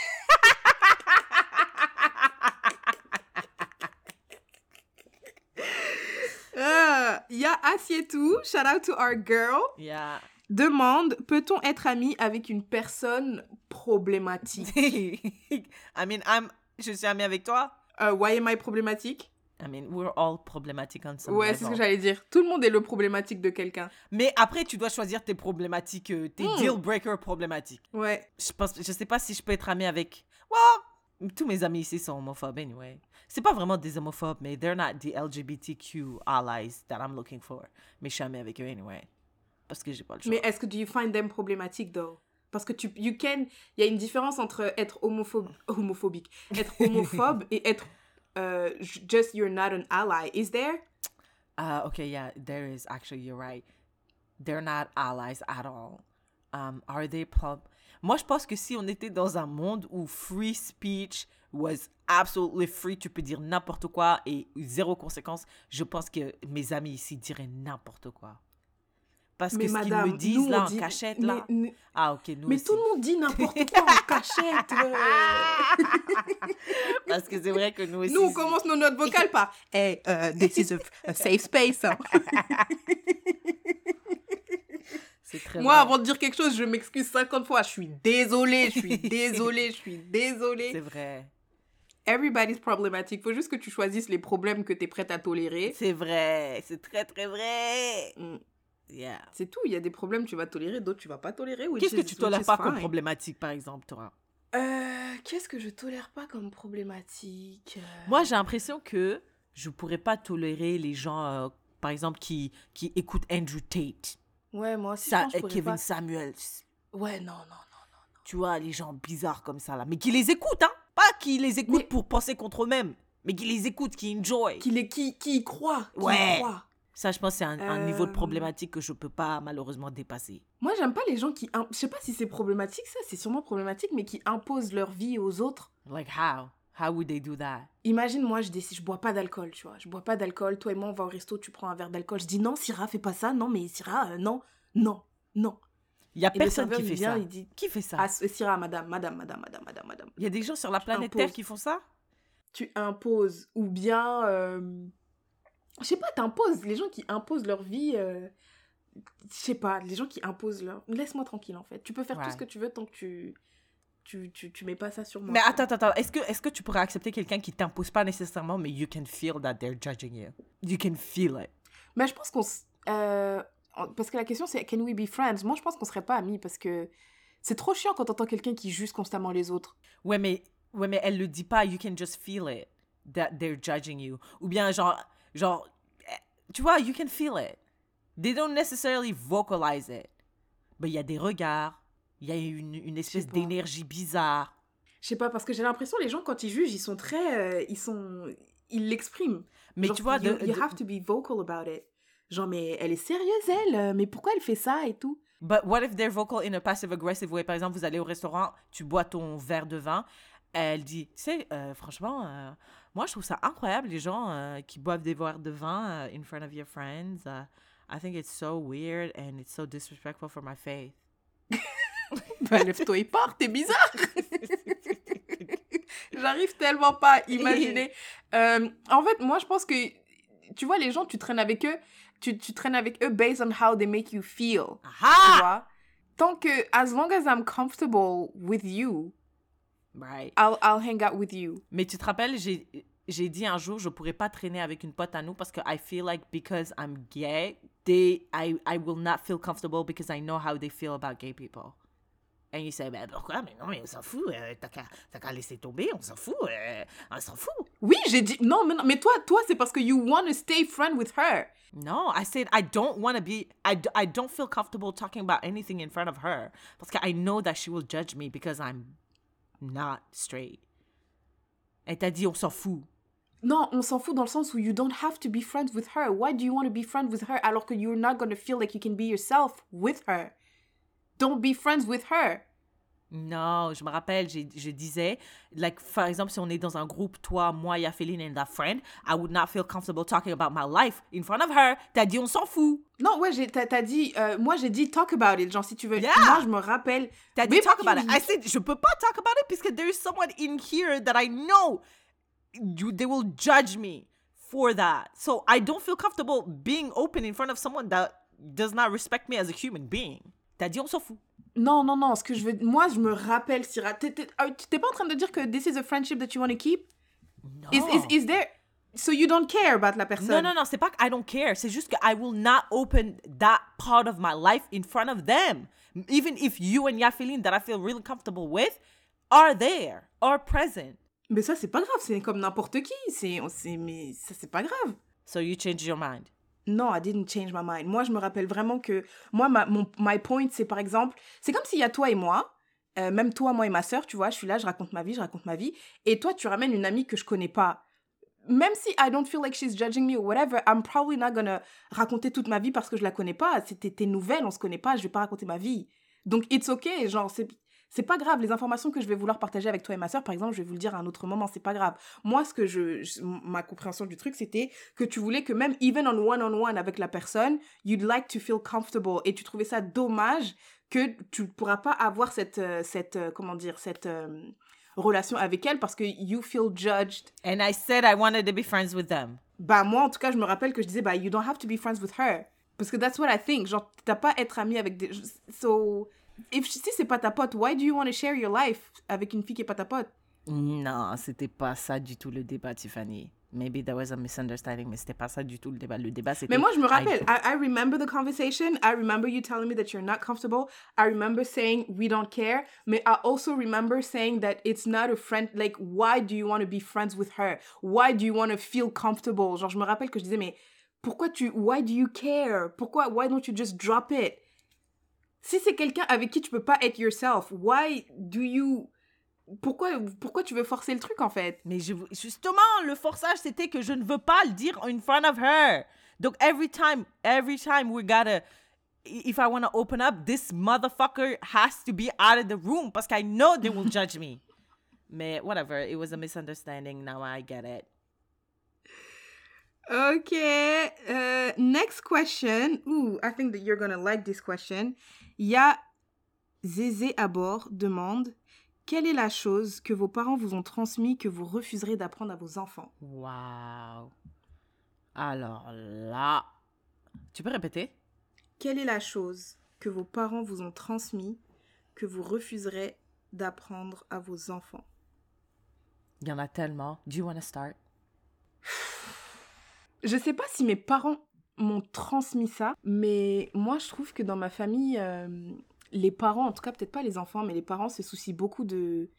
Euh, Il y a Assietou, shout out to our girl, yeah. demande peut-on être ami avec une personne problématique? I mean, I'm, je suis amie avec toi. Euh, Why am I problématique? I mean, we're all problematic on some Ouais, c'est ce que j'allais dire. Tout le monde est le problématique de quelqu'un. Mais après, tu dois choisir tes problématiques, euh, tes Hmm. deal breaker problématiques. Ouais. Je pense, je sais pas si je peux être amie avec. Well, tous mes amis ici sont homophobes anyway. C'est pas vraiment des homophobes, mais they're not the LGBTQ allies that I'm looking for. Mais je suis amie avec eux anyway. Parce que j'ai pas le choix. Mais est-ce que do you find them problématiques, though? Parce que tu, you can, il y a une différence entre être homophobe, homophobique, être homophobe et être j- just you're not an ally. Is there? Uh, okay, yeah, there is actually, you're right. They're not allies at all. Um, are they? Moi, je pense que si on était dans un monde où free speech was absolutely free, tu peux dire n'importe quoi et zéro conséquence, je pense que mes amis ici diraient n'importe quoi. Parce que ce qu'ils me disent nous, là en dit- cachette, mais- là. Mais, Ah, ok, nous mais aussi. tout le monde dit n'importe quoi en cachette. euh. Parce que c'est vrai que nous aussi. Nous, on commence nos notes vocales par Hey, uh, this is a, a safe space. très Moi, vrai. avant de dire quelque chose, je m'excuse 50 fois. Je suis désolée, je suis désolée, je suis désolée. C'est vrai. Everybody's problematic. Faut juste que tu choisisses les problèmes que tu es prête à tolérer. C'est vrai, c'est très très vrai. Mm. Yeah. C'est tout. Il y a des problèmes que tu vas tolérer, d'autres tu vas pas tolérer. Qu'est-ce que tu tolères pas comme problématique, par exemple, toi? Euh, Qu'est-ce que je tolère pas comme problématique? Moi, j'ai l'impression que je pourrais pas tolérer les gens, euh, par exemple, qui, qui écoutent Andrew Tate, Ouais, moi aussi, je ça, pense je Kevin pas. Samuels. Ouais, non, non, non. Tu vois, les gens bizarres comme ça, là. Mais qui les écoutent, hein Pas qui les écoutent Mais- pour penser contre eux-mêmes, mais qui les écoutent, qui enjoy. Qui, les, qui, qui y. Qui y Ouais. croit. Ça, je pense, c'est un, un niveau de Euh, problématique que je peux pas malheureusement dépasser. Moi, j'aime pas les gens qui. Je sais pas si c'est problématique, ça, c'est sûrement problématique, mais qui imposent leur vie aux autres. Like how? How would they do that? Imagine, moi, je décide, je bois pas d'alcool, tu vois. Je bois pas d'alcool. Toi et moi, on va au resto, tu prends un verre d'alcool. Je dis non, Syrah, fais pas ça. Non, mais Syrah, euh, non, non, non. Il y a Et personne serveur, qui fait vient, ça. il dit Qui fait ça? ah, Syrah, madame, madame, madame, madame, madame, madame. Il y a des gens sur la planète imposes. Terre qui font ça? Tu imposes. Ou bien. euh, Je sais pas, t'imposes. Les gens qui imposent leur vie. euh, Je sais pas, les gens qui imposent leur. Laisse-moi tranquille, en fait. Tu peux faire tout ce que tu veux tant que tu. Tu, tu, tu mets pas ça sur moi. Mais attends, attends, attends. Est-ce que, est-ce que tu pourrais accepter quelqu'un qui t'impose pas nécessairement, mais you can feel that they're judging you? You can feel it. Mais je pense qu'on. euh, Parce que la question c'est can we be friends? Moi je pense qu'on serait pas amis parce que c'est trop chiant quand t'entends quelqu'un qui juge constamment les autres. Ouais, mais, ouais, mais elle le dit pas. You can just feel it. That they're judging you. Ou bien, genre, genre, eh, tu vois, you can feel it. They don't necessarily vocalize it. Mais il y a des regards. Il y a une, une espèce d'énergie bizarre. Je sais pas parce que j'ai l'impression les gens quand ils jugent ils sont très. euh, ils sont. Ils l'expriment. Mais Genre, tu vois, you, de- you de- have to be vocal about it. Genre mais elle est sérieuse elle? Euh, Mais pourquoi elle fait ça et tout? But what if they're vocal in a passive aggressive way? Par exemple, vous allez au restaurant, tu bois ton verre de vin, elle dit, tu sais, euh, franchement, euh, moi je trouve ça incroyable les gens euh, qui boivent des verres de vin euh, in front of your friends. Uh, I think it's so weird and it's so disrespectful for my faith. Bah lève-toi et pars, t'es bizarre J'arrive tellement pas à imaginer. Euh, en fait, moi, je pense que, tu vois, les gens, tu traînes avec eux, tu, tu traînes avec eux based on how they make you feel. Tu Aha! vois? Tant que, as long as I'm comfortable with you, Right. I'll, I'll hang out with you. Mais tu te rappelles, j'ai j'ai dit un jour, je pourrais pas traîner avec une pote à nous parce que I feel like because I'm gay, they, I, I will not feel comfortable because I know how they feel about gay people. And you say, ben pourquoi? Mais non, mais on s'en fout. euh, T'as qu'à qu'à laisser tomber, on s'en fout. euh, on s'en fout. Oui, j'ai dit, non, mais, non, mais toi, toi, c'est parce que you want to stay friend with her. No, I said I don't want to be, I, I don't feel comfortable talking about anything in front of her parce que I know that she will judge me because I'm not straight. Elle t'a dit, on s'en fout. Non, on s'en fout dans le sens où you don't have to be friends with her. Why do you want to be friends with her alors que you're not going to feel like you can be yourself with her? Don't be friends with her. Non, je me rappelle, j'ai- je disais, like, par exemple, si on est dans un groupe, toi, moi, Yafeline and that friend, I would not feel comfortable talking about my life in front of her. T'as dit, on s'en fout. Non, ouais, t'as dit, euh, moi j'ai dit talk about it, genre si tu veux. Yeah. Moi je me rappelle. T'as dit, talk about it. I said, je peux pas talk about it puisque there is someone in here that I know you, they will judge me for that. So I don't feel comfortable being open in front of someone that does not respect me as a human being. T'as dit, on s'en fout. Non, non, non, ce que je veux. Moi je me rappelle, Syrah. T'es ah, pas en train de dire que this is a friendship that you want to keep? Non. Is, is, is there. So you don't care about la personne? Non, non, non, c'est pas que I don't care. C'est juste que I will not open that part of my life in front of them. Even if you and Yafeline that I feel really comfortable with are there, are present. Mais ça c'est pas grave, c'est comme n'importe qui. C'est, mais ça c'est pas grave. So you change your mind. Non, I didn't change my mind. Moi, je me rappelle vraiment que moi, mon my point, c'est par exemple, c'est comme s'il y a toi et moi, euh, même toi, moi et ma sœur, tu vois, je suis là, je raconte ma vie, je raconte ma vie, et toi, tu ramènes une amie que je connais pas. Même si I don't feel like she's judging me or whatever, I'm probably not gonna raconter toute ma vie parce que je la connais pas. C'était tes nouvelles, on se connaît pas, je vais pas raconter ma vie. Donc, it's okay, genre, c'est. Pas grave, les informations que je vais vouloir partager avec toi et ma sœur, par exemple, je vais vous le dire à un autre moment, c'est pas grave. Moi, ce que je, je- ma compréhension du truc, c'était que tu voulais que même even on one-on-one avec la personne, you'd like to feel comfortable. Et tu trouvais ça dommage que tu ne pourras pas avoir cette, euh, cette euh, comment dire, cette euh, relation avec elle parce que you feel judged. And I said I wanted to be friends with them. Bah, moi, en tout cas, je me rappelle que je disais, bah, you don't have to be friends with her. Parce que that's what I think. Genre, t'as pas à être ami avec des... So, if, si c'est pas ta pote, why do you want to share your life avec une fille qui est pas ta pote? Non, c'était pas ça du tout le débat, Tiffany. Maybe there was a misunderstanding, mais c'était pas ça du tout le débat. Le débat, c'était. Mais moi, je me I- rappelle. I, I remember the conversation. I remember you telling me that you're not comfortable. I remember saying we don't care. Mais I also remember saying that it's not a friend. Like, why do you want to be friends with her? Why do you want to feel comfortable? Genre, je me rappelle que je disais, mais pourquoi tu. Why do you care? Pourquoi. Why don't you just drop it? Si c'est quelqu'un avec qui tu peux pas être yourself, why do you. Pourquoi, pourquoi tu veux forcer le truc en fait? Mais je, justement, le forçage, c'était que je ne veux pas le dire in front of her. Donc, every time, every time we gotta, if I want to open up, this motherfucker has to be out of the room parce I know they will judge me. Mais whatever, it was a misunderstanding. Now I get it. Okay. Uh, next question. Ooh, I think that you're gonna like this question. Ya Zézé à bord demande quelle est la chose que vos parents vous ont transmis que vous refuserez d'apprendre à vos enfants? Wow. Alors là, tu peux répéter? Quelle est la chose que vos parents vous ont transmis que vous refuserez d'apprendre à vos enfants? Il y en a tellement. Do you want to start? Je sais pas si mes parents m'ont transmis ça, mais moi je trouve que dans ma famille, euh, les parents, en tout cas peut-être pas les enfants, mais les parents se soucient beaucoup de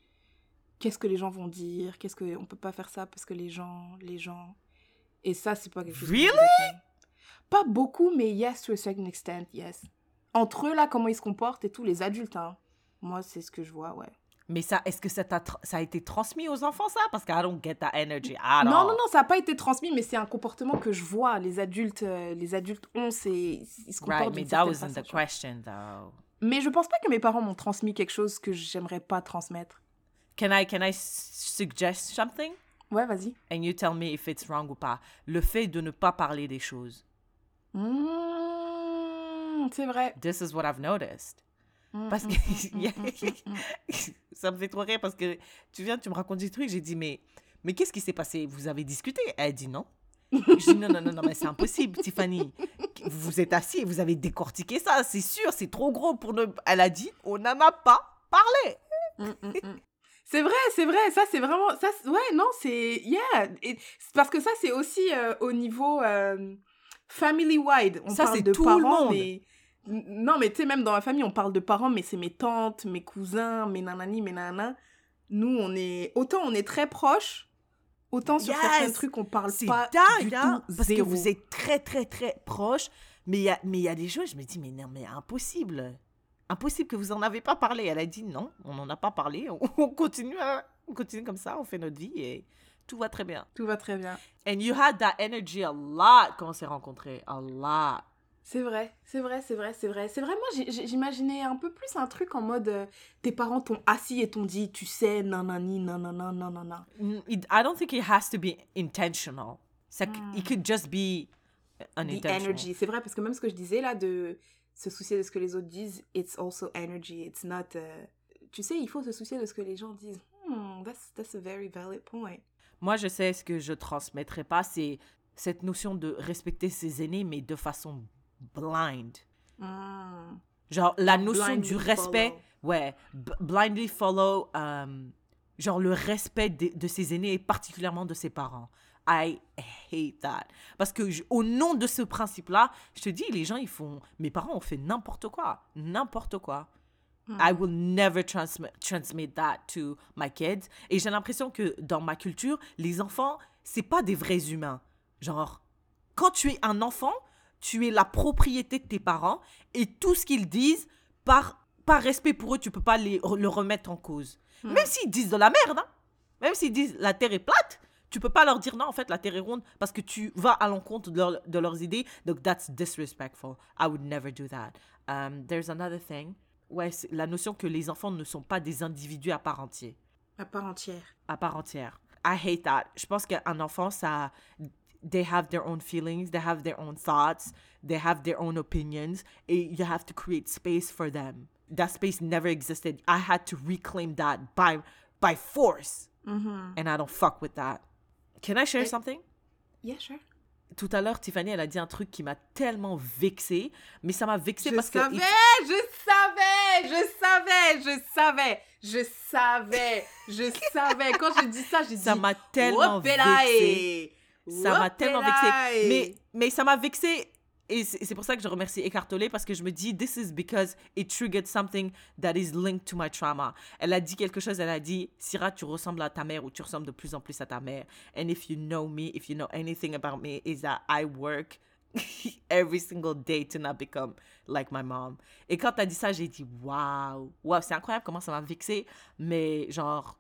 qu'est-ce que les gens vont dire, qu'est-ce que on peut pas faire ça parce que les gens, les gens. Et ça c'est pas quelque chose. Really? Pas beaucoup, mais yes to a certain extent, yes. Entre eux là, comment ils se comportent et tout, les adultes, hein. Moi c'est ce que je vois, ouais. Mais ça, est-ce que ça, tra- ça a été transmis aux enfants, ça? Parce que I don't get that energy Non, non, non, ça n'a pas été transmis, mais c'est un comportement que je vois. Les adultes, euh, les adultes ont, c'est, ils se comportent Right, mais that wasn't the question, though. Mais je pense pas que mes parents m'ont transmis quelque chose que j'aimerais pas transmettre. Can I, can I suggest something? Ouais, vas-y. And you tell me if it's wrong ou pas. Le fait de ne pas parler des choses. Mmh, c'est vrai. This is what I've noticed. Mmh, Parce mmh, que mmh, mmh, mmh, mmh. ça me fait trop rire parce que tu viens, tu me racontes des trucs. J'ai dit, mais, mais qu'est-ce qui s'est passé? Vous avez discuté? Elle dit non. Je dis non, non, non, non, mais c'est impossible, Tiffany. Vous vous êtes assis et vous avez décortiqué ça, c'est sûr, c'est trop gros pour ne. Elle a dit, on n'en a pas parlé. Mm, mm, mm. C'est vrai, c'est vrai, ça c'est vraiment, ça, ouais, non, c'est, yeah, Et parce que ça c'est aussi euh, au niveau euh, family wide. On Ça, parle c'est de tout le parents, monde. mais non, mais tu sais même dans ma famille on parle de parents, mais c'est mes tantes, mes cousins, mes nanani, mes nanas. Nous on est, autant on est très proches, autant sur Yes, certains trucs on parle C'est pas dingue, du hein, tout. parce que vous êtes très, très, très proches. Mais il y a, mais y a des choses, je me dis, mais non, mais impossible. Impossible que vous en avez pas parlé. Elle a dit non, on n'en a pas parlé. On, on continue, à- on continue comme ça, on fait notre vie et tout va très bien. Tout va très bien. And you had that energy a lot quand on s'est rencontrés. A lot. C'est vrai, c'est vrai, c'est vrai, c'est vrai. C'est vrai, moi j'imaginais un peu plus un truc en mode euh, tes parents t'ont assis et t'ont dit, tu sais, nanani, nanana, nanana. Mm, I don't think it has to be intentional. Ça, Hmm. It could just be The unintentional. energy. C'est vrai, parce que même ce que je disais là, de se soucier de ce que les autres disent, it's also energy. It's not. euh, Tu sais, il faut se soucier de ce que les gens disent. Hmm, that's, that's a very valid point. Moi, je sais ce que je transmettrai pas, c'est cette notion de respecter ses aînés, mais de façon blind. Hmm. Genre, la notion Blindly du respect, follow. ouais, blindly follow, euh, genre le respect de, de ses aînés et particulièrement de ses parents. I hate that. Parce que je- au nom de ce principe-là, je te dis, les gens, ils font, mes parents ont fait n'importe quoi, n'importe quoi. I will never transmit, transmit that to my kids. Et j'ai l'impression que dans ma culture, les enfants, c'est pas des vrais humains. Genre, quand tu es un enfant, tu es la propriété de tes parents et tout ce qu'ils disent, par, par respect pour eux, tu peux pas les, le remettre en cause. Même s'ils disent de la merde, hein. même s'ils disent la terre est plate, tu peux pas leur dire non, en fait, la terre est ronde parce que tu vas à l'encontre de, leur- de leurs idées. Donc, that's disrespectful. I would never do that. Um, there's another thing. Ouais, la notion que les enfants ne sont pas des individus à part entière À part entière. à part entière. I hate that. Je pense qu'un enfant, ça, they have their own feelings, they have their own thoughts, they have their own opinions, et you have to create space for them. That space never existed. I had to reclaim that by by force, Mhm. and I don't fuck with that. Can I share Et- something? Yeah, sure. tout à l'heure, Tiffany, elle a dit un truc qui m'a tellement vexée, mais ça m'a vexée Je parce savais, que. je savais, je savais, je savais, je savais, je savais. je savais. Quand je dis ça, j'ai dit. Ça m'a tellement vexée. Ça m'a tellement vexée. Mais, mais ça m'a vexée. Et c'est pour ça que je remercie Écartolé parce que je me dis, this is because it triggered something that is linked to my trauma. Elle a dit quelque chose, elle a dit, Syrah, tu ressembles à ta mère ou tu ressembles de plus en plus à ta mère. And if you know me, if you know anything about me, is that I work every single day to not become like my mom. Et quand t'as dit ça, j'ai dit, wow, wow, c'est incroyable comment ça m'a vexée. Mais genre,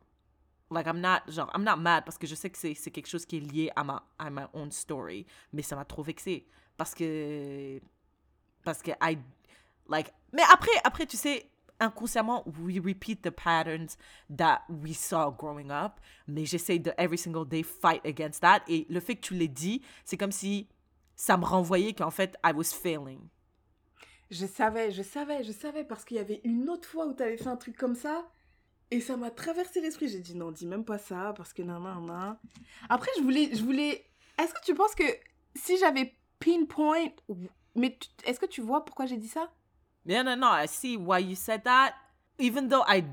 like I'm not genre I'm not mad parce que je sais que c'est quelque chose qui est lié à ma à my own story mais ça m'a trop vexé parce que parce que I like mais après après tu sais inconsciemment we repeat the patterns that we saw growing up mais j'essaie de every single day fight against that. Et le fait que tu l'aies dit c'est comme si ça me renvoyait qu'en fait I was failing. Je savais, je savais, je savais parce qu'il y avait une autre fois où t'avais fait un truc comme ça et ça m'a traversé l'esprit. J'ai dit non, dis même pas ça parce que nan. Après, je voulais, je voulais. Est-ce que tu penses que si j'avais pinpoint, mais tu- est-ce que tu vois pourquoi j'ai dit ça? No, no, no. I see why you said that, even though I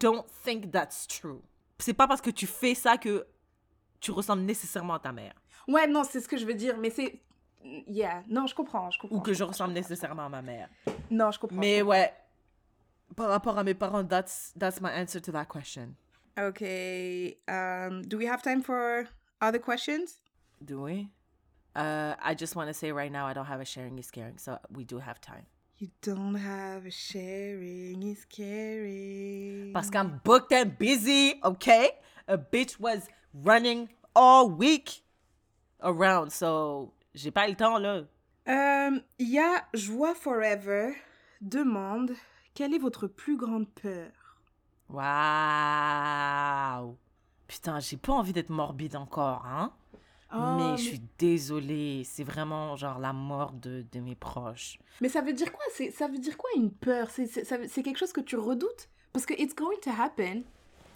don't think that's true. C'est pas parce que tu fais ça que tu ressembles nécessairement à ta mère. Ouais, non, c'est ce que je veux dire, mais c'est. Yeah, non, je comprends, je comprends. Ou que je ressemble nécessairement à ma mère. Non, je comprends. Mais ouais, par rapport à mes parents, that's, that's my answer to that question. Okay, um, do we have time for other questions? Do we? Uh, I just want to say right now, I don't have a sharing is caring, so we do have time. You don't have a sharing is caring. Parce qu'I'm booked and busy, okay? A bitch was running all week around, so j'ai pas le temps, là. Euh, Il y a Joie Forever demande quelle est votre plus grande peur? Waouh! Putain, j'ai pas envie d'être morbide encore, hein? Oh, mais je suis désolée, c'est vraiment genre la mort de, de mes proches. mais ça veut dire quoi? Ça veut dire quoi une peur? C'est quelque chose que tu redoutes? Parce que it's going to happen.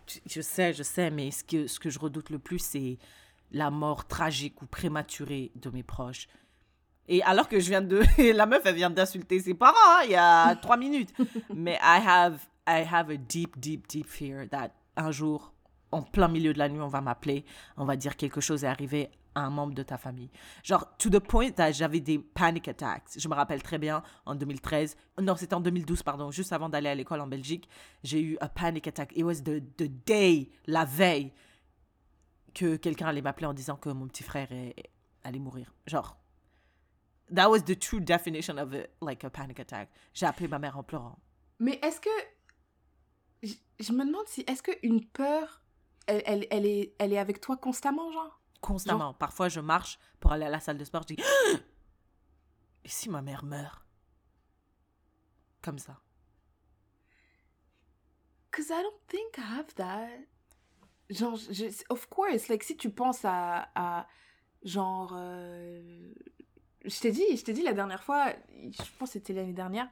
Je, je sais, je sais, mais ce que, ce que je redoute le plus, c'est la mort tragique ou prématurée de mes proches. Et alors que je viens de... la meuf, elle vient d'insulter ses parents, hein, il y a trois minutes. Mais I have, I have a deep, deep, deep fear that un jour, en plein milieu de la nuit, on va m'appeler, on va dire quelque chose est arrivé à un membre de ta famille. Genre, to the point that j'avais des panic attacks. Je me rappelle très bien, en 2013, non, c'était en 2012, pardon, juste avant d'aller à l'école en Belgique, j'ai eu un panic attack. It was the, the day, la veille, que quelqu'un allait m'appeler en disant que mon petit frère est- allait mourir. Genre, that was the true definition of a, like a panic attack. J'ai appelé ma mère en pleurant. Mais est-ce que je, je me demande si est-ce que une peur elle, elle, elle est elle est avec toi constamment genre? Constamment. Parfois, je marche pour aller à la salle de sport, je dis Et si ma mère meurt? Comme ça. Cause I don't think I have that. Genre, je, of course, like si tu penses à, à genre, euh, je t'ai dit, je t'ai dit la dernière fois, je pense que c'était l'année dernière,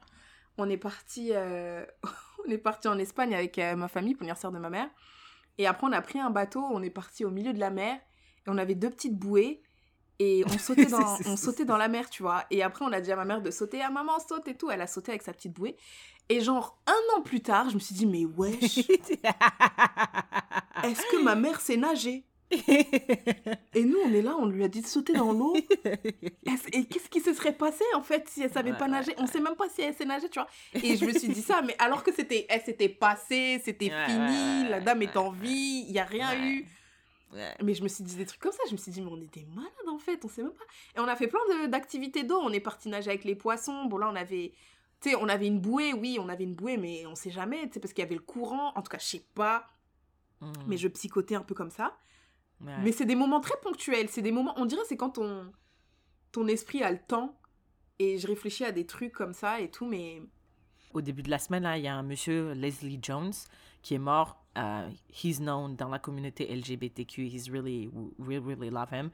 on est parti, euh, on est parti en Espagne avec euh, ma famille pour l'anniversaire de ma mère, et après on a pris un bateau, on est parti au milieu de la mer, et on avait deux petites bouées. Et on sautait, dans, on sautait dans la mer, tu vois. Et après, on a dit à ma mère de sauter. Ah, maman, saute et tout. Elle a sauté avec sa petite bouée. Et genre, un an plus tard, je me suis dit, mais wesh, est-ce que ma mère sait nager? Et nous, on est là, on lui a dit de sauter dans l'eau. Et qu'est-ce qui se serait passé, en fait, si elle savait Ouais, pas ouais, nager? On sait même pas si elle sait nager, tu vois. Et je me suis dit ça, mais alors que c'était elle s'était passée, c'était Ouais, fini, la dame est en vie, il y a rien eu. Mais je me suis dit des trucs comme ça, je me suis dit, mais on était malades en fait, on sait même pas. Et on a fait plein de- d'activités d'eau, on est parti nager avec les poissons, bon là on avait, tu sais, on avait une bouée, oui, on avait une bouée, mais on sait jamais, tu sais, parce qu'il y avait le courant, en tout cas, je sais pas, Mm. mais je psychotais un peu comme ça. Ouais. Mais c'est des moments très ponctuels, c'est des moments, on dirait c'est quand ton, ton esprit a le temps, et je réfléchis à des trucs comme ça et tout, mais Au début de la semaine, là, il y a un monsieur, Leslie Jones, qui est mort. Uh, he's known dans la communauté LGBTQ. He's really, we really love him.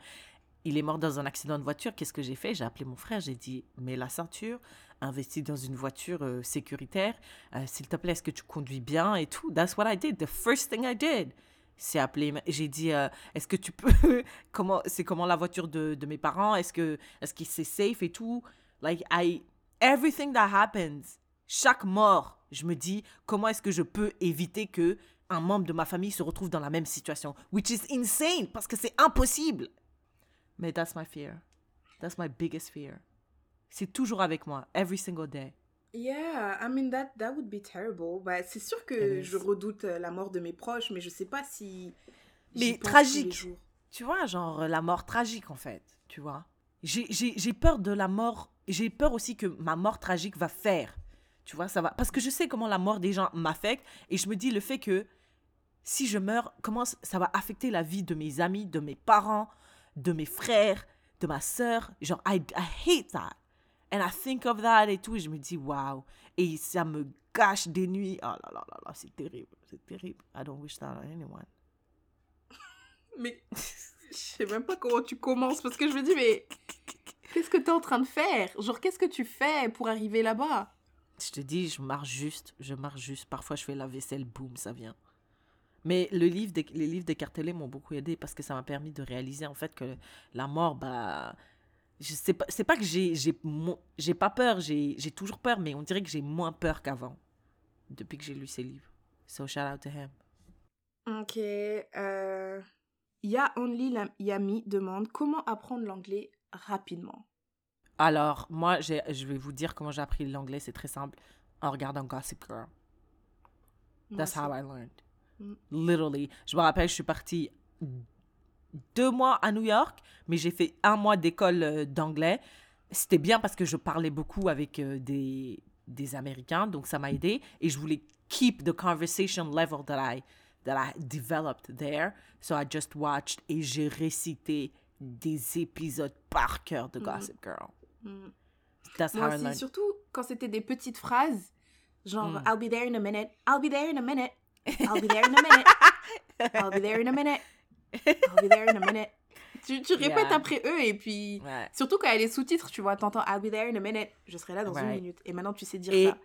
Il est mort dans un accident de voiture. Qu'est-ce que j'ai fait? J'ai appelé mon frère. J'ai dit, mets la ceinture, investis dans une voiture euh, sécuritaire. Euh, S'il te plaît, est-ce que tu conduis bien et tout? That's what I did. The first thing I did. C'est appelé. J'ai dit, euh, est-ce que tu peux. comment, c'est comment la voiture de, de mes parents? Est-ce que, est-ce que c'est safe et tout? Like, I. Everything that happens, chaque mort, je me dis, comment est-ce que je peux éviter que un membre de ma famille se retrouve dans la même situation? Which is insane, parce que c'est impossible. Mais that's my fear. That's my biggest fear. C'est toujours avec moi, every single day. Yeah, I mean that that would be terrible. Bah, c'est sûr que je redoute euh, la mort de mes proches, mais je sais pas si. Mais tragique. Tu vois, genre la mort tragique en fait. Tu vois. J'ai peur de la mort. J'ai peur aussi que ma mort tragique va faire. Tu vois, ça va. Parce que je sais comment la mort des gens m'affecte et je me dis le fait que si je meurs, comment ça va affecter la vie de mes amis, de mes parents, de mes frères, de ma sœur? Genre, I, I hate that. And I think of that et tout, et je me dis, waouh. Et ça me gâche des nuits. Oh là là là là, c'est terrible, c'est terrible. I don't wish that on anyone. Mais je sais même pas comment tu commences parce que je me dis, mais qu'est-ce que tu es en train de faire? Genre, qu'est-ce que tu fais pour arriver là-bas? Je te dis, je marche juste, je marche juste. Parfois, je fais la vaisselle, boum, ça vient. Mais le livre les livres de Cartelé m'ont beaucoup aidé parce que ça m'a permis de réaliser en fait que la mort, bah, sais pas, c'est pas que j'ai, pas peur, j'ai, toujours peur, mais on dirait que j'ai moins peur qu'avant depuis que j'ai lu ces livres. So shout out to him. Ok. Euh... Ya Only Yami demande comment apprendre l'anglais rapidement. Alors, moi, je vais vous dire comment j'ai appris l'anglais, c'est très simple, en regardant Gossip Girl. That's how I learned. Mm. Literally. Je me rappelle, je suis partie deux mois à New York, mais j'ai fait un mois d'école euh, d'anglais. C'était bien parce que je parlais beaucoup avec euh, des, des Américains, donc ça m'a aidé. Et je voulais keep the conversation level that I, that I developed there. So I just watched et j'ai récité des épisodes par cœur de mm. Gossip Girl. Mm. That's Moi how aussi, surtout quand c'était des petites phrases, genre I'll be there in a minute, I'll be there in a minute. I'll be there in a minute. I'll be there in a minute. I'll be there in a minute. Tu, tu répètes après eux et puis surtout quand il y a les sous-titres, tu vois, t'entends I'll be there in a minute. Je serai là dans une minute. Et maintenant tu sais dire et, ça.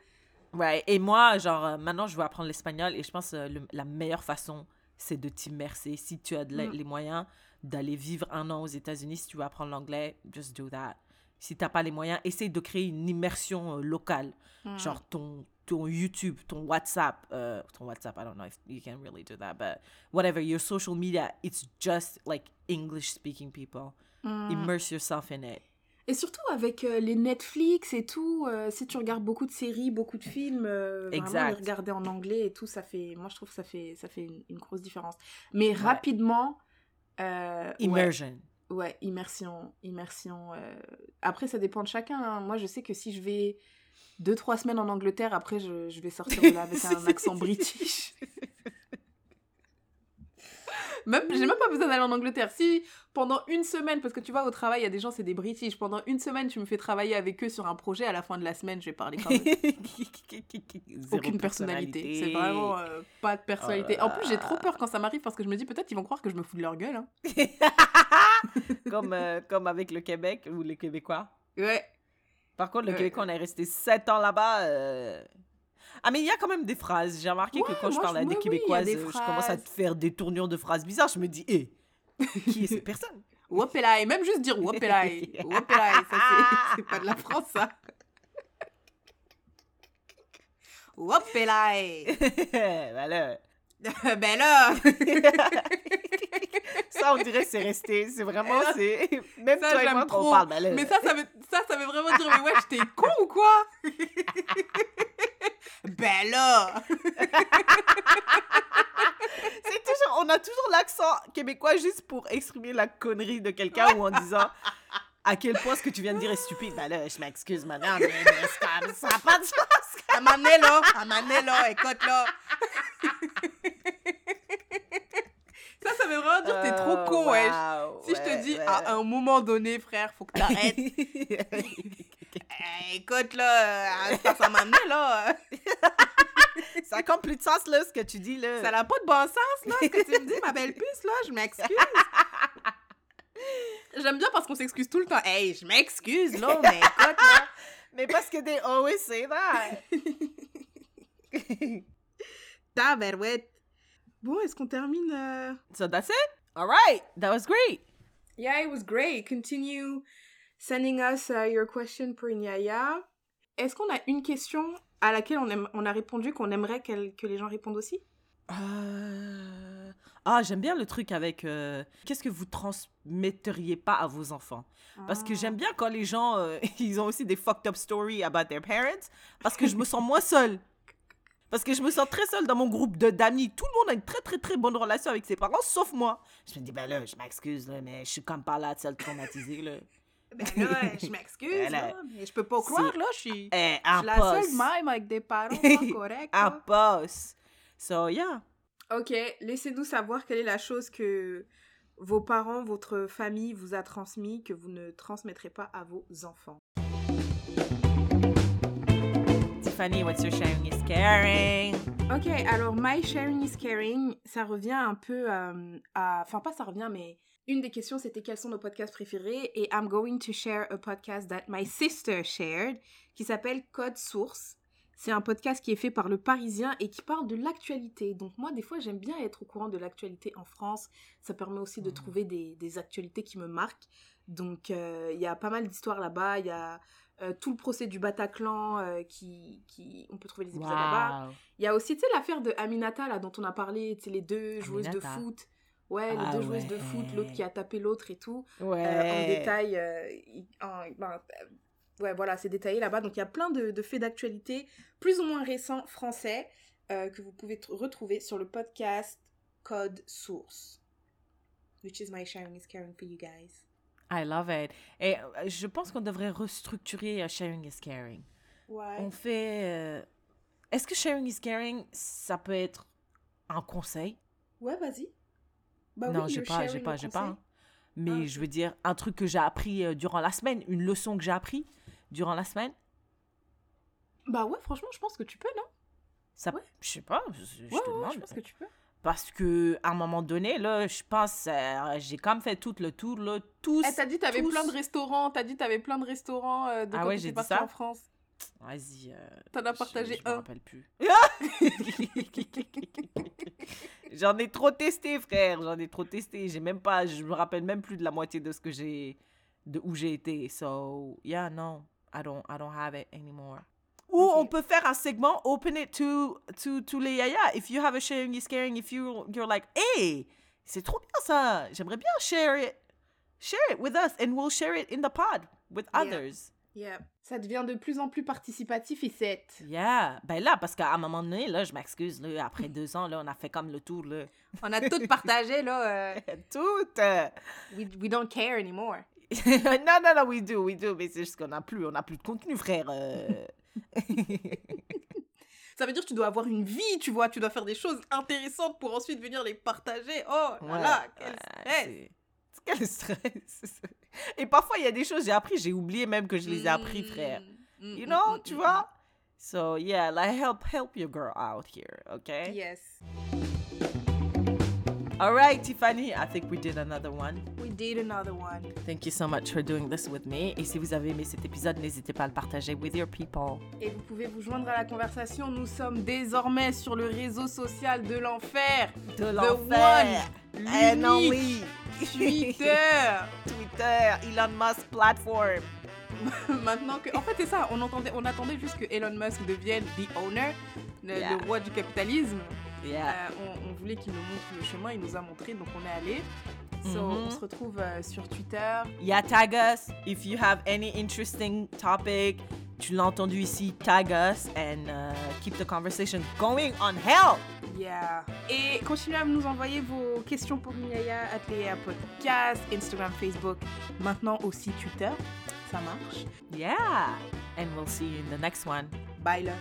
Ouais, et moi, genre, euh, maintenant je veux apprendre l'espagnol et je pense que euh, la meilleure façon, c'est de t'immerser. Si tu as mm. les moyens d'aller vivre un an aux États-Unis, si tu veux apprendre l'anglais, just do that. Si t'as pas les moyens, essaye de créer une immersion euh, locale. Mm. Genre ton, ton YouTube, ton WhatsApp, uh, ton WhatsApp, I don't know if you can really do that, but whatever, your social media, it's just like English speaking people. Mm. Immerse yourself in it. Et surtout avec euh, les Netflix et tout, euh, si tu regardes beaucoup de séries, beaucoup de films, euh, vraiment les regarder en anglais et tout, ça fait, moi je trouve que ça fait, ça fait une, grosse différence. Mais rapidement. Immersion. Ouais, immersion, immersion. Après, ça dépend de chacun. Hein. Moi, je sais que si je vais deux, trois semaines en Angleterre, après, je, je vais sortir de là avec un accent british. même, j'ai même pas besoin d'aller en Angleterre. Si pendant une semaine, parce que tu vois, au travail, il y a des gens, c'est des British, pendant une semaine, tu me fais travailler avec eux sur un projet, à la fin de la semaine, je vais parler quand même. Aucune personnalité. C'est vraiment euh, pas de personnalité. En plus, j'ai trop peur quand ça m'arrive parce que je me dis peut-être qu'ils vont croire que je me fous de leur gueule. Hein. comme, euh, comme avec le Québec ou les Québécois. Ouais. Par contre, le Québec, on est resté sept ans là-bas. Euh. Ah, mais il y a quand même des phrases. J'ai remarqué que quand je parle à des Québécoises, je commence à te faire des tournures de phrases bizarres. Je me dis, hé, qui est cette personne? Wopelai, même juste dire Wopelai. Wopelai, ça c'est pas de la France, ça. Wopelai. ben là. ben là. ça, on dirait que c'est resté. C'est vraiment, c'est. Même ça, toi et moi, trop. on parle. Ben mais ça, ça veut, ça, ça veut vraiment dire, mais ouais, j'étais con ou quoi? ben là. c'est toujours, on a toujours l'accent québécois juste pour exprimer la connerie de quelqu'un ou en disant à quel point ce que tu viens de dire est stupide? Ben là, je m'excuse, madame, mais, mais ça n'a pas de sens. À là, à là, écoute là. Ça, ça veut vraiment dire que t'es trop con, oh, wesh. si je te dis à un moment donné, frère, faut que t'arrêtes. Eh, écoute, là, ça, ça m'a là. ça n'a comme plus de sens, là, ce que tu dis, là. Ça n'a pas de bon sens, là, ce que tu me dis, ma belle puce, là. Je m'excuse. J'aime bien parce qu'on s'excuse tout le temps. Hey, je m'excuse, là, mais écoute, là. mais parce que they always say that. Tabarouette. Bon, est-ce qu'on termine euh, So that's it? All right. That was great. Yeah, it was great. Continue sending us uh, your question pour Inyaya. Est-ce qu'on a une question à laquelle on, aime- on a répondu qu'on aimerait que les gens répondent aussi? Euh, Ah, j'aime bien le truc avec euh, qu'est-ce que vous transmetteriez pas à vos enfants? Parce que j'aime bien quand les gens, euh, ils ont aussi des fucked up stories about their parents, parce que je me sens moins seule. Parce que je me sens très seule dans mon groupe de d'amis. Tout le monde a une très très très bonne relation avec ses parents, sauf moi. Je me dis, ben là, je m'excuse, là, mais je suis comme pas là, seule traumatisée, là. Ben là, je m'excuse, Elle là, mais je peux pas croire, là, je suis... Eh, Je un suis la seule même avec des parents pas corrects. Là. poste. So, yeah. Ok, laissez-nous savoir quelle est la chose que vos parents, votre famille vous a transmis, que vous ne transmettrez pas à vos enfants. Tiffany, what's your sharing is caring? Ok, alors My Sharing is Caring, ça revient un peu euh, à... Enfin, pas ça revient, mais une des questions, c'était quels sont nos podcasts préférés? Et I'm going to share a podcast that my sister shared, qui s'appelle Code Source. C'est un podcast qui est fait par le Parisien et qui parle de l'actualité. Donc moi, des fois, j'aime bien être au courant de l'actualité en France. Ça permet aussi de Mhm. trouver des, des actualités qui me marquent. Donc euh, il y a pas mal d'histoires là-bas. Il y a euh, tout le procès du Bataclan euh, qui, qui... On peut trouver les épisodes là-bas. Il y a aussi, tu sais, l'affaire de Aminata, là, dont on a parlé, tu sais, les deux joueuses de foot. Ouais, les Ah deux joueuses de foot, l'autre qui a tapé l'autre et tout. Ouais. Euh, en détail, il- en- ben, ouais, voilà, c'est détaillé là-bas. Donc, il y a plein de, de faits d'actualité, plus ou moins récents, français, euh, que vous pouvez tr- retrouver sur le podcast Code Source. Which is my sharing is caring for you guys. I love it. Et euh, je pense qu'on devrait restructurer euh, Sharing is Caring. Ouais. On fait. euh, Est-ce que Sharing is Caring, ça peut être un conseil? Ouais, vas-y. Bah Non, oui, j'ai pas, j'ai pas, j'ai pas. Mais Ah, je veux dire, un truc que j'ai appris euh, durant la semaine, une leçon que j'ai appris durant la semaine, Bah ouais, franchement, je pense que tu peux, non? Ça, Ouais. je sais pas, je, je Ouais, te ouais, demande. je pense que tu peux. Parce que à un moment donné, là, je pense, euh, j'ai quand même fait tout le tour, là, tous. Eh, t'as dit t'avais tous- plein de restaurants, t'as dit t'avais plein de restaurants euh, de Ah ouais, j'ai dit ça en France. Vas-y. euh, T'en as je- partagé je me un. rappelle plus. J'en ai trop testé, frère. J'en ai trop testé. J'ai même pas, je me rappelle même plus de la moitié de ce que j'ai, de où j'ai été. So yeah, no, I don't, I don't have it anymore. Ou on peut faire un segment, open it to, to, to les yaya. If you have a sharing is caring, if you, you're like, hey, c'est trop bien ça. J'aimerais bien share it. Share it with us and we'll share it in the pod with Yeah. others. Yeah. Ça devient de plus en plus participatif et c'est. Yeah. Ben là, parce qu'à un moment donné, là, je m'excuse, là, après deux ans, là, on a fait comme le tour, là. On a tout partagé là. euh, Tout. euh. we, we don't care anymore. non, non, non, we do, we do, mais c'est juste qu'on n'a plus, on n'a plus de contenu, frère. euh. Ça veut dire que tu dois avoir une vie, tu vois, tu dois faire des choses intéressantes pour ensuite venir les partager. Oh là Ouais, là, quel ouais, stress. c'est- Quel stress. Et parfois, il y a des choses que j'ai appris, j'ai oublié même que je les ai appris, frère. Mm, You mm, know, mm, tu mm, vois? So, yeah, like, help, help your girl out here, mm. okay? Yes. All right, Tiffany, I think we did another one. We did another one. Thank you so much for doing this with me. Et si vous avez aimé cet épisode, n'hésitez pas à le partager with your people. Et vous pouvez vous joindre à la conversation. Nous sommes désormais sur le réseau social de l'enfer. De l'enfer. And L'unique. only. Twitter. Twitter, Elon Musk platform. Maintenant que. En fait, c'est ça. On, entendait, on attendait juste que Elon Musk devienne the owner, le, Yeah. le roi du capitalisme. Yeah. Euh, on, on voulait qu'il nous montre le chemin. Il nous a montré, donc on est allé. So, Mhm. On se retrouve euh, sur Twitter. Yeah, tag us if you have any interesting topic. Tu l'as entendu ici, tag us and uh, keep the conversation going on hell. Yeah. Et continuez à nous envoyer vos questions pour Miaya, Atelier à Podcast, Instagram, Facebook, maintenant aussi Twitter. Ça marche. Yeah. And we'll see you in the next one. Bye là.